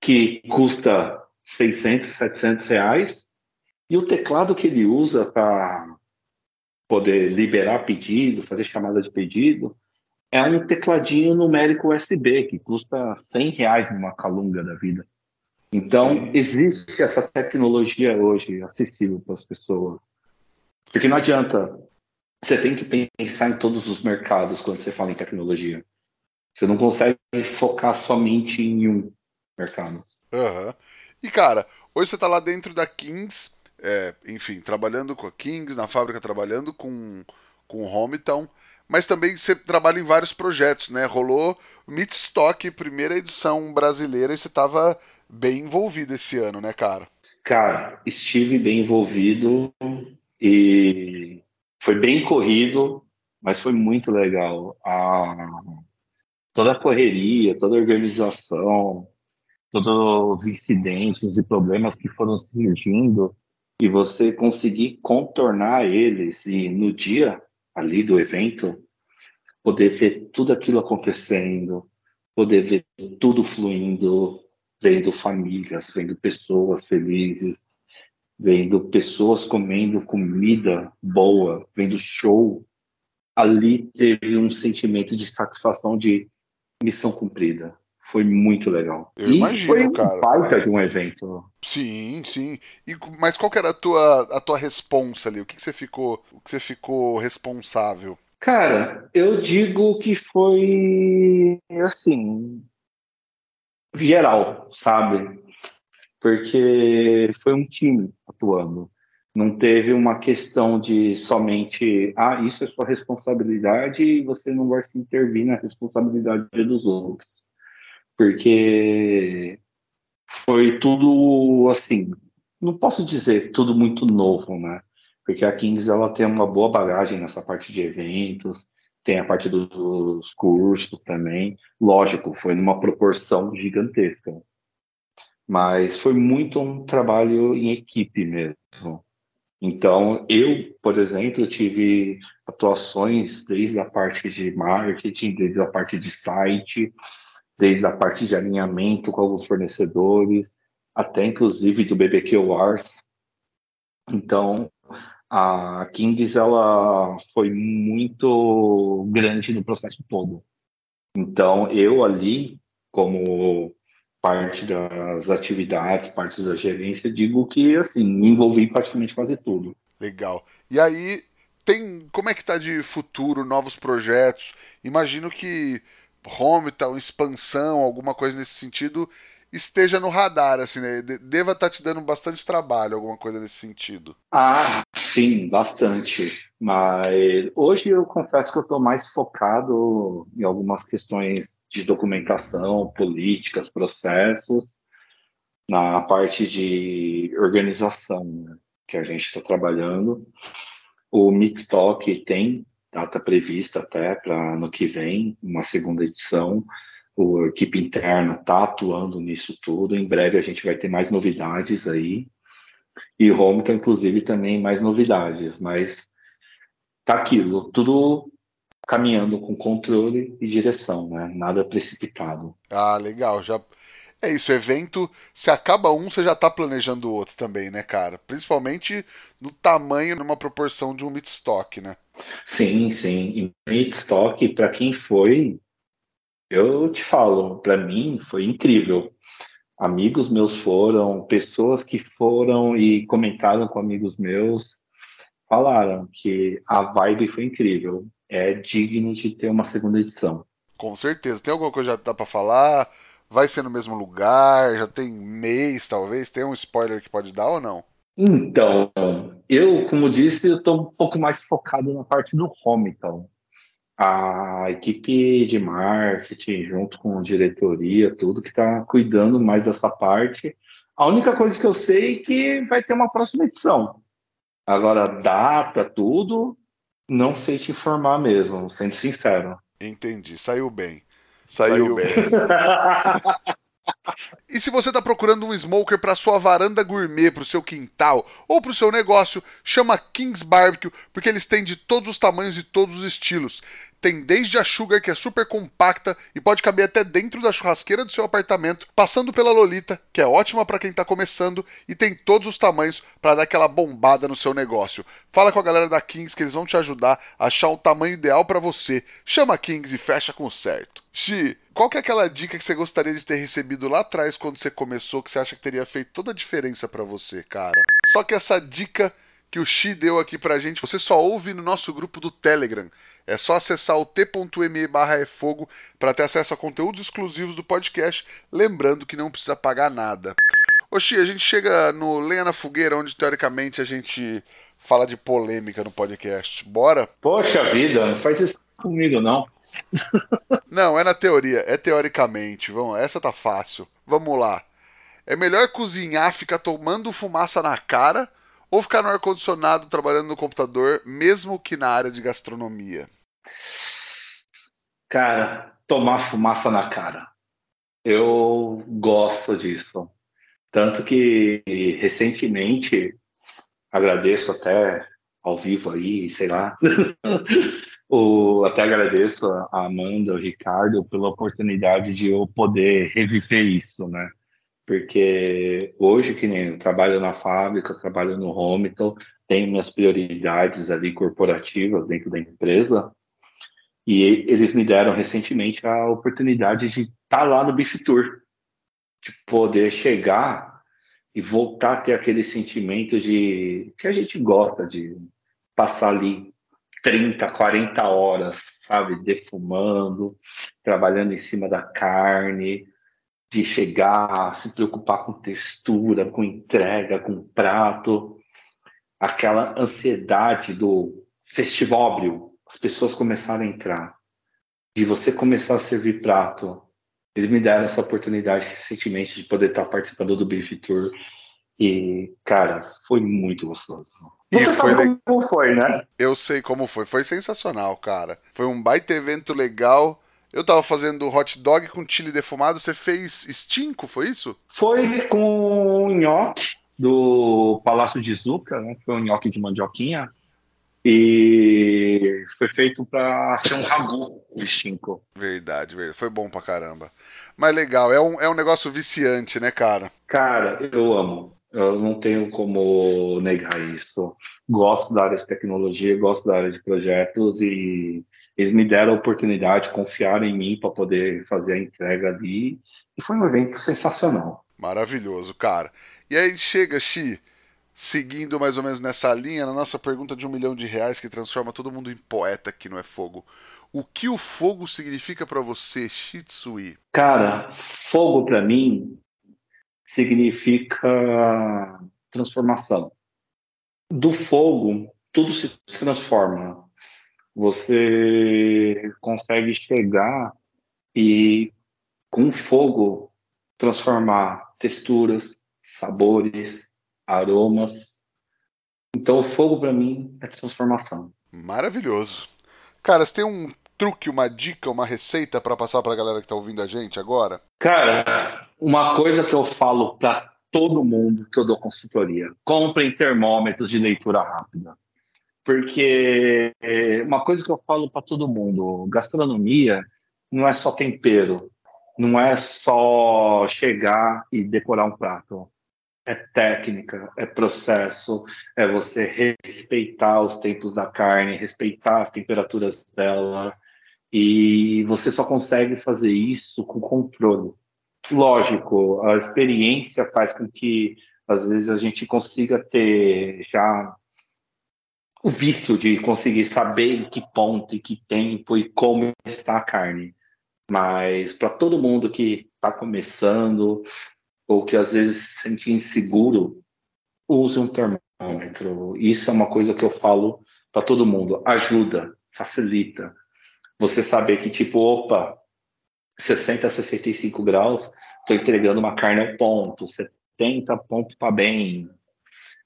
que custa 600, 700 reais e o teclado que ele usa para poder liberar pedido, fazer chamada de pedido, é um tecladinho numérico USB que custa 100 reais numa calunga da vida. Então, existe essa tecnologia hoje acessível para as pessoas. Porque não adianta. Você tem que pensar em todos os mercados quando você fala em tecnologia. Você não consegue focar somente em um mercado. Uhum. E, cara, hoje você está lá dentro da Kings, é, enfim, trabalhando com a Kings, na fábrica trabalhando com, com o Hometown mas também você trabalha em vários projetos, né? Rolou Meatstock, primeira edição brasileira, e você estava bem envolvido esse ano, né, cara? Cara, estive bem envolvido e foi bem corrido, mas foi muito legal. A... Toda a correria, toda a organização, todos os incidentes e problemas que foram surgindo e você conseguir contornar eles e no dia ali do evento, poder ver tudo aquilo acontecendo, poder ver tudo fluindo, vendo famílias, vendo pessoas felizes, vendo pessoas comendo comida boa, vendo show. Ali teve um sentimento de satisfação de missão cumprida. Foi muito legal. Eu e imagino, foi um cara. baita de um evento. Sim, sim. E, mas qual que era a tua, a tua responsa ali? O que, que você ficou, o que você ficou responsável? Cara, eu digo que foi assim geral, sabe? Porque foi um time atuando. Não teve uma questão de somente, ah, isso é sua responsabilidade e você não vai se intervir na responsabilidade dos outros porque foi tudo assim, não posso dizer tudo muito novo, né? Porque a Kings ela tem uma boa bagagem nessa parte de eventos, tem a parte dos cursos também. Lógico, foi numa proporção gigantesca. Mas foi muito um trabalho em equipe mesmo. Então, eu, por exemplo, tive atuações desde a parte de marketing, desde a parte de site, desde a parte de alinhamento com alguns fornecedores, até inclusive do BBQ Wars. Então, a Kings ela foi muito grande no processo todo. Então, eu ali, como parte das atividades, parte da gerência, digo que, assim, me envolvi em praticamente quase tudo. Legal. E aí, tem como é que tá de futuro, novos projetos? Imagino que Hometown, expansão, alguma coisa nesse sentido, esteja no radar, assim, né? Deva estar tá te dando bastante trabalho, alguma coisa nesse sentido. Ah, sim, bastante. Mas hoje eu confesso que eu estou mais focado em algumas questões de documentação, políticas, processos, na parte de organização né, que a gente está trabalhando. O Mixtalk tem data prevista até para ano que vem, uma segunda edição a equipe interna está atuando nisso tudo. Em breve a gente vai ter mais novidades aí. E Home tá, inclusive, também mais novidades, mas tá aquilo, tudo caminhando com controle e direção, né? Nada precipitado. Ah, legal. Já é isso, evento, se acaba um, você já tá planejando o outro também, né, cara? Principalmente no tamanho, numa proporção de um Midstock, né? Sim, sim. E Midstock, para quem foi, eu te falo, para mim foi incrível. Amigos meus foram, pessoas que foram e comentaram com amigos meus, falaram que a vibe foi incrível. É digno de ter uma segunda edição. Com certeza. Tem alguma coisa que já dá para falar? Vai ser no mesmo lugar? Já tem mês, talvez? Tem um spoiler que pode dar ou não? Então, eu, como disse, eu estou um pouco mais focado na parte do home, então a equipe de marketing, junto com diretoria, tudo que está cuidando mais dessa parte. A única coisa que eu sei é que vai ter uma próxima edição. Agora, data, tudo, não sei te informar mesmo, sendo sincero. Entendi, saiu bem. Saiu, saiu bem. E se você está procurando um smoker para sua varanda gourmet, para o seu quintal ou para o seu negócio, chama Kings Barbecue, porque eles têm de todos os tamanhos e todos os estilos. Tem desde a Sugar, que é super compacta e pode caber até dentro da churrasqueira do seu apartamento, passando pela Lolita, que é ótima para quem está começando e tem todos os tamanhos para dar aquela bombada no seu negócio. Fala com a galera da Kings que eles vão te ajudar a achar o tamanho ideal para você. Chama Kings e fecha com certo. Xi, qual que é aquela dica que você gostaria de ter recebido lá atrás quando você começou que você acha que teria feito toda a diferença para você, cara? Só que essa dica que o Xi deu aqui pra gente, você só ouve no nosso grupo do Telegram. É só acessar o t.me barra fogo para ter acesso a conteúdos exclusivos do podcast, lembrando que não precisa pagar nada. Oxi, a gente chega no Lenha na Fogueira, onde teoricamente a gente fala de polêmica no podcast. Bora? Poxa vida, não faz isso comigo não. Não, é na teoria, é teoricamente. Vamos, essa tá fácil. Vamos lá. É melhor cozinhar, ficar tomando fumaça na cara ou ficar no ar-condicionado trabalhando no computador, mesmo que na área de gastronomia? Cara, tomar fumaça na cara. Eu gosto disso. Tanto que recentemente, agradeço até ao vivo aí, sei lá, O, até agradeço a Amanda, o Ricardo, pela oportunidade de eu poder reviver isso, né? Porque hoje, que nem eu trabalho na fábrica, trabalho no home, então tenho minhas prioridades ali corporativas dentro da empresa, e eles me deram recentemente a oportunidade de estar lá no Beef Tour, de poder chegar e voltar a ter aquele sentimento de que a gente gosta de passar ali 30, 40 horas, sabe, defumando, trabalhando em cima da carne, de chegar, se preocupar com textura, com entrega, com prato, aquela ansiedade do festival, as pessoas começaram a entrar, de você começar a servir prato. Eles me deram essa oportunidade recentemente de poder estar participando do Beef Tour e, cara, foi muito gostoso. Você e sabe foi como foi, né? Eu sei como foi. Foi sensacional, cara. Foi um baita evento legal. Eu tava fazendo hot dog com chile defumado. Você fez estinco, foi isso? Foi com nhoque do Palácio de Zuca, né? Foi um nhoque de mandioquinha. E foi feito para ser um ragu de estinco. Verdade, verdade. Foi bom pra caramba. Mas legal, é um, é um negócio viciante, né, cara? Cara, eu amo. Eu não tenho como negar isso. Gosto da área de tecnologia, gosto da área de projetos e eles me deram a oportunidade, confiaram em mim para poder fazer a entrega ali. E foi um evento sensacional. Maravilhoso, cara. E aí chega, Xi, seguindo mais ou menos nessa linha, na nossa pergunta de um milhão de reais que transforma todo mundo em poeta aqui não é fogo. O que o fogo significa para você, Shitsui? Cara, fogo para mim significa transformação. Do fogo, tudo se transforma. Você consegue chegar e, com fogo, transformar texturas, sabores, aromas. Então, o fogo para mim é transformação. Maravilhoso. Cara, você tem um truque, uma dica, uma receita para passar para a galera que está ouvindo a gente agora? Cara, uma coisa que eu falo para todo mundo que eu dou consultoria: comprem termômetros de leitura rápida. Porque é, uma coisa que eu falo para todo mundo: gastronomia não é só tempero, não é só chegar e decorar um prato é técnica, é processo, é você respeitar os tempos da carne, respeitar as temperaturas dela, e você só consegue fazer isso com controle. Lógico, a experiência faz com que às vezes a gente consiga ter já o vício de conseguir saber em que ponto, em que tempo e como está a carne. Mas para todo mundo que está começando, ou que às vezes se sente inseguro, use um termômetro. Isso é uma coisa que eu falo para todo mundo. Ajuda, facilita. Você saber que, tipo, opa, 60 a 65 graus, estou entregando uma carne ao ponto, 70 ponto para bem.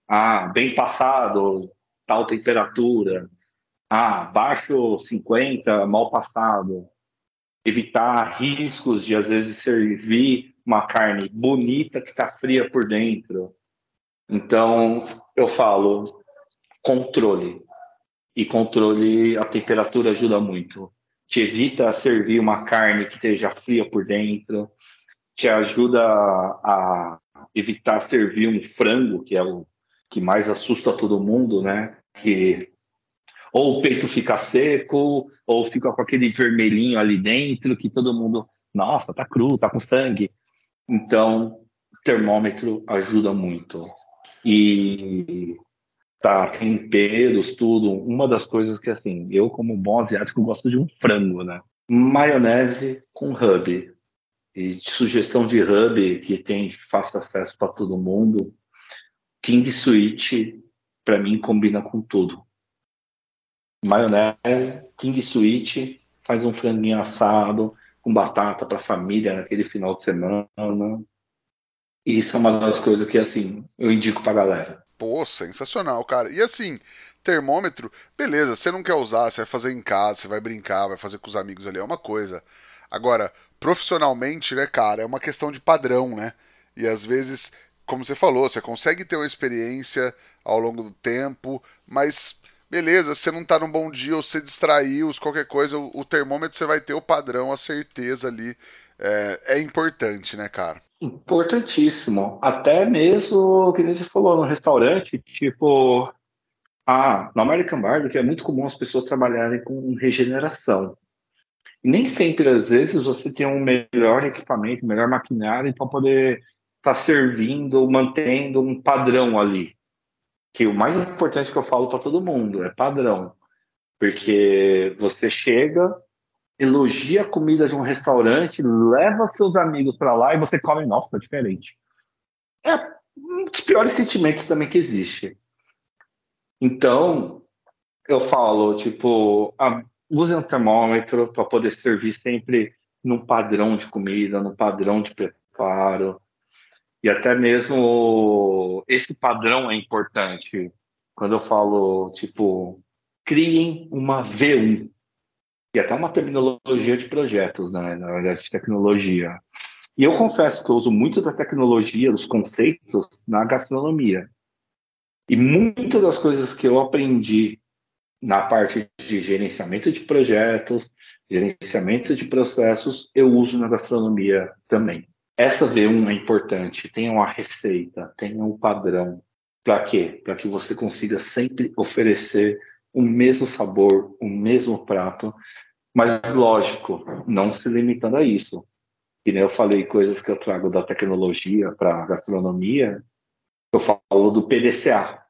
Ah, bem passado, tal temperatura. Ah, baixo 50, mal passado. Evitar riscos de, às vezes, servir uma carne bonita que está fria por dentro. Então, eu falo controle. E controle, a temperatura ajuda muito. Te evita servir uma carne que esteja fria por dentro. Te ajuda a evitar servir um frango, que é o que mais assusta todo mundo, né? Que ou o peito fica seco, ou fica com aquele vermelhinho ali dentro, que todo mundo, nossa, tá cru, tá com sangue. Então, termômetro ajuda muito. E tá, temperos, tudo. Uma das coisas que, assim, eu, como bom asiático, gosto de um frango, né? Maionese com hub. E sugestão de hub que tem fácil acesso para todo mundo. King Sweet, para mim, combina com tudo. Maionese, King Sweet, faz um franguinho assado, com batata para família naquele final de semana. E isso é uma das coisas que, assim, eu indico pra galera. Pô, sensacional, cara. E assim, termômetro, beleza, você não quer usar, você vai fazer em casa, você vai brincar, vai fazer com os amigos ali, é uma coisa. Agora, profissionalmente, né, cara, é uma questão de padrão, né? E às vezes, como você falou, você consegue ter uma experiência ao longo do tempo, mas beleza, você não tá num bom dia ou você distraiu, qualquer coisa, o, o, termômetro você vai ter o padrão, a certeza ali. É, é importante, né, cara? Importantíssimo. Até mesmo, que você falou, no restaurante, tipo, ah, no American Barbecue é muito comum as pessoas trabalharem com regeneração. E nem sempre, às vezes, você tem um melhor equipamento, melhor maquinário para poder estar tá servindo, mantendo um padrão ali que o mais importante que eu falo para todo mundo é padrão. Porque você chega, elogia a comida de um restaurante, leva seus amigos para lá e você come, nossa, tá diferente. É um dos piores sentimentos também que existe. Então, eu falo, tipo, use um termômetro para poder servir sempre num padrão de comida, num padrão de preparo. E até mesmo esse padrão é importante. Quando eu falo, tipo, criem uma V1. E até uma terminologia de projetos, né? na verdade, de tecnologia. E eu confesso que eu uso muito da tecnologia, dos conceitos, na gastronomia. E muitas das coisas que eu aprendi na parte de gerenciamento de projetos, gerenciamento de processos, eu uso na gastronomia também. Essa V1 é importante, tenha uma receita, tenha um padrão. Para quê? Para que você consiga sempre oferecer o mesmo sabor, o mesmo prato, mas lógico, não se limitando a isso. E nem eu falei coisas que eu trago da tecnologia para gastronomia, eu falo do PDCA,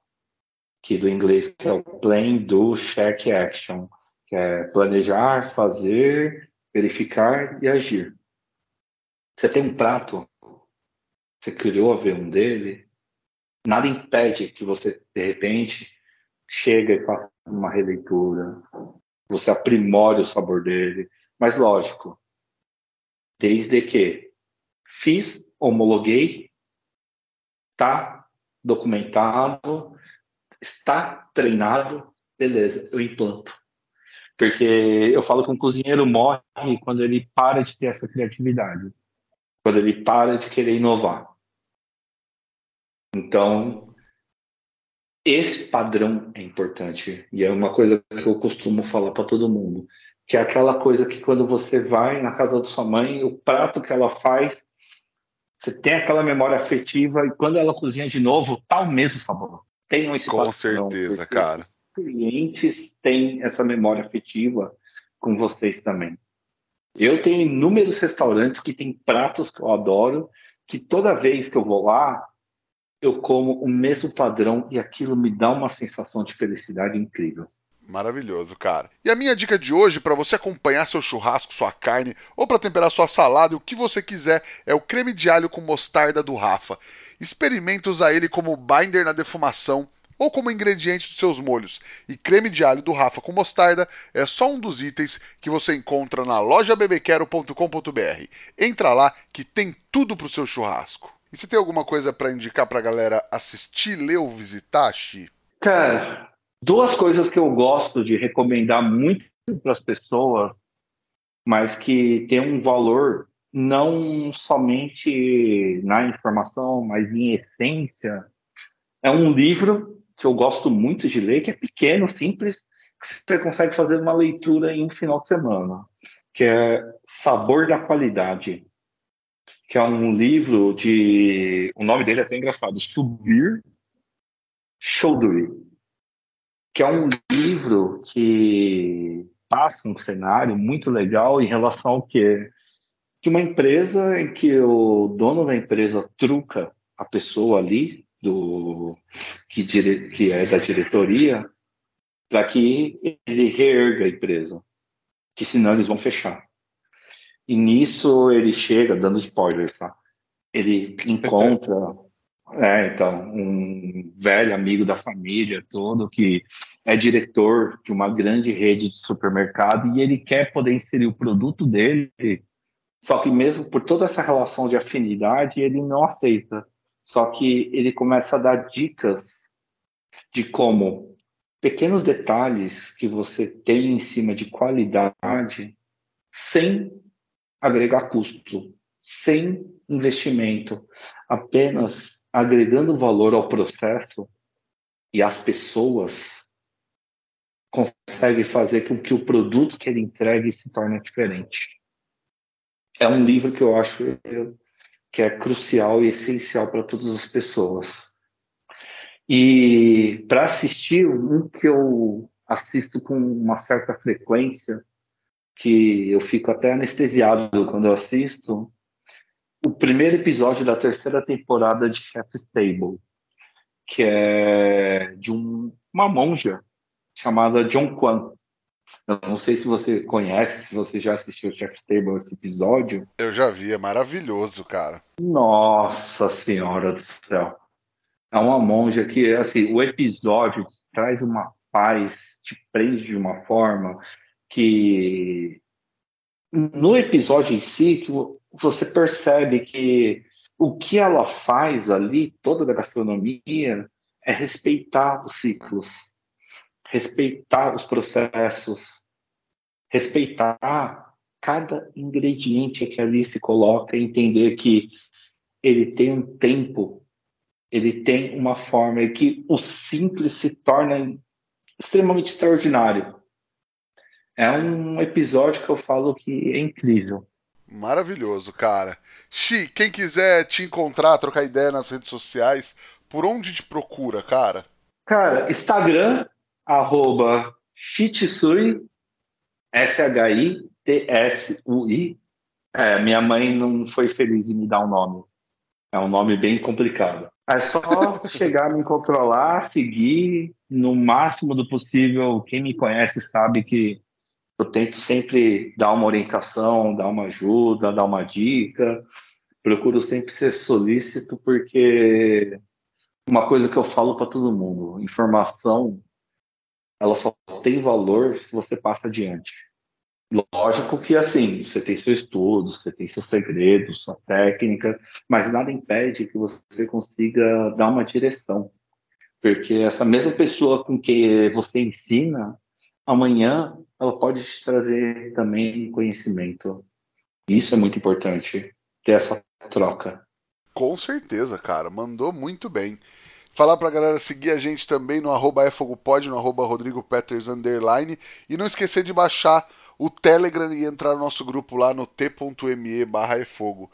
que do inglês que é o Plan, Do, Check, Action, que é planejar, fazer, verificar e agir. Você tem um prato, você criou a ver um dele, nada impede que você, de repente, chegue e faça uma releitura, você aprimore o sabor dele. Mas, lógico, desde que fiz, homologuei, está documentado, está treinado, beleza, eu implanto. Porque eu falo que um cozinheiro morre quando ele para de ter essa criatividade quando ele para de querer inovar. Então, esse padrão é importante e é uma coisa que eu costumo falar para todo mundo, que é aquela coisa que quando você vai na casa da sua mãe, o prato que ela faz, você tem aquela memória afetiva e quando ela cozinha de novo, tá o mesmo sabor. Tenham esse Com padrão, certeza, cara. Os clientes têm essa memória afetiva com vocês também. Eu tenho inúmeros restaurantes que têm pratos que eu adoro, que toda vez que eu vou lá, eu como o mesmo padrão e aquilo me dá uma sensação de felicidade incrível. Maravilhoso, cara. E a minha dica de hoje para você acompanhar seu churrasco, sua carne ou para temperar sua salada, o que você quiser, é o creme de alho com mostarda do Rafa. Experimente usar ele como binder na defumação ou como ingrediente dos seus molhos. E creme de alho do Rafa com mostarda é só um dos itens que você encontra na loja bebequero.com.br. Entra lá que tem tudo pro seu churrasco. E você tem alguma coisa para indicar pra galera assistir, ler ou visitar, Xi? Cara, duas coisas que eu gosto de recomendar muito para as pessoas, mas que tem um valor não somente na informação, mas em essência. É um livro que eu gosto muito de ler, que é pequeno, simples, que você consegue fazer uma leitura em um final de semana, que é Sabor da Qualidade, que é um livro de... O nome dele é até engraçado, Subir Choudhury, que é um livro que passa um cenário muito legal em relação ao que uma empresa em que o dono da empresa truca a pessoa ali do que, dire, que é da diretoria para que ele reerga a empresa, que senão eles vão fechar. E nisso ele chega, dando spoilers, tá? Ele encontra, é, então, um velho amigo da família todo que é diretor de uma grande rede de supermercado e ele quer poder inserir o produto dele, só que mesmo por toda essa relação de afinidade, ele não aceita só que ele começa a dar dicas de como pequenos detalhes que você tem em cima de qualidade sem agregar custo, sem investimento, apenas agregando valor ao processo e às pessoas, consegue fazer com que o produto que ele entregue se torne diferente. É um livro que eu acho que é crucial e essencial para todas as pessoas. E para assistir, um que eu assisto com uma certa frequência, que eu fico até anestesiado quando eu assisto, o primeiro episódio da terceira temporada de Chef's Table, que é de um, uma monja chamada John Kwan. Eu não sei se você conhece, se você já assistiu o Chef's Table esse episódio. Eu já vi, é maravilhoso, cara. Nossa Senhora do céu. É uma monja que, assim, o episódio traz uma paz, te prende de uma forma que no episódio em si que você percebe que o que ela faz ali, toda da gastronomia, é respeitar os ciclos respeitar os processos, respeitar cada ingrediente que ali se coloca, entender que ele tem um tempo, ele tem uma forma, e que o simples se torna extremamente extraordinário. É um episódio que eu falo que é incrível. Maravilhoso, cara. Xi, quem quiser te encontrar, trocar ideia nas redes sociais, por onde te procura, cara? Cara, Instagram, arroba Shitsui, S-H-I-T-S-U-I. É, minha mãe não foi feliz em me dar um nome. É um nome bem complicado. É só chegar, me controlar, seguir no máximo do possível. Quem me conhece sabe que eu tento sempre dar uma orientação, dar uma ajuda, dar uma dica. Procuro sempre ser solícito, porque uma coisa que eu falo para todo mundo: informação ela só tem valor se você passa adiante. Lógico que assim, você tem seu estudo, você tem seus segredos, sua técnica, mas nada impede que você consiga dar uma direção. Porque essa mesma pessoa com que você ensina, amanhã ela pode te trazer também conhecimento. Isso é muito importante, ter essa troca. Com certeza, cara, mandou muito bem. Falar pra galera seguir a gente também no arroba efogopod, no arroba Rodrigo Peters underline, e não esquecer de baixar o Telegram e entrar no nosso grupo lá no t.me barra efogo.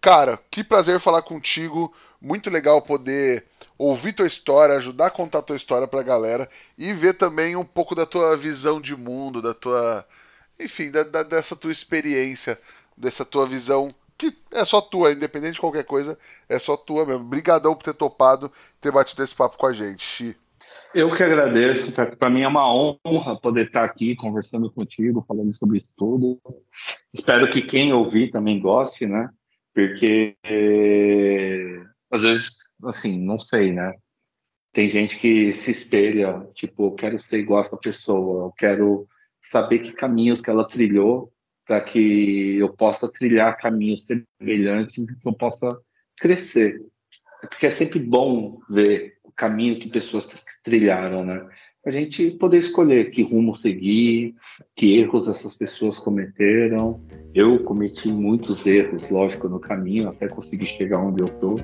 Cara, que prazer falar contigo. Muito legal poder ouvir tua história, ajudar a contar tua história pra galera e ver também um pouco da tua visão de mundo, da tua. Enfim, da, da, dessa tua experiência, dessa tua visão que é só tua, independente de qualquer coisa, é só tua mesmo. Obrigadão por ter topado, ter batido esse papo com a gente. Eu que agradeço, para mim é uma honra poder estar aqui conversando contigo, falando sobre isso tudo. Espero que quem ouvir também goste, né? Porque é, às vezes, assim, não sei, né? Tem gente que se espelha, tipo, eu quero ser igual a essa pessoa, eu quero saber que caminhos que ela trilhou para que eu possa trilhar caminhos semelhantes, que eu possa crescer. Porque é sempre bom ver caminho que pessoas trilharam, né? A gente poder escolher que rumo seguir, que erros essas pessoas cometeram. Eu cometi muitos erros, lógico, no caminho até conseguir chegar onde eu tô.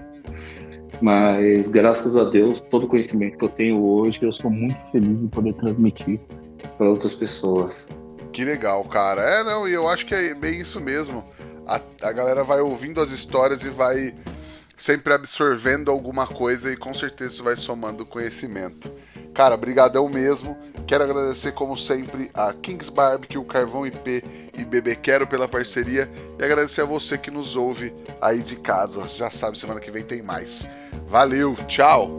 Mas graças a Deus, todo o conhecimento que eu tenho hoje, eu sou muito feliz em poder transmitir para outras pessoas. Que legal, cara. É, não, e eu acho que é bem isso mesmo. A, a galera vai ouvindo as histórias e vai sempre absorvendo alguma coisa e com certeza isso vai somando conhecimento. Cara, brigadão mesmo. Quero agradecer como sempre a Kings Barbecue, Carvão IP e Bebê Quero pela parceria e agradecer a você que nos ouve aí de casa. Já sabe, semana que vem tem mais. Valeu, tchau.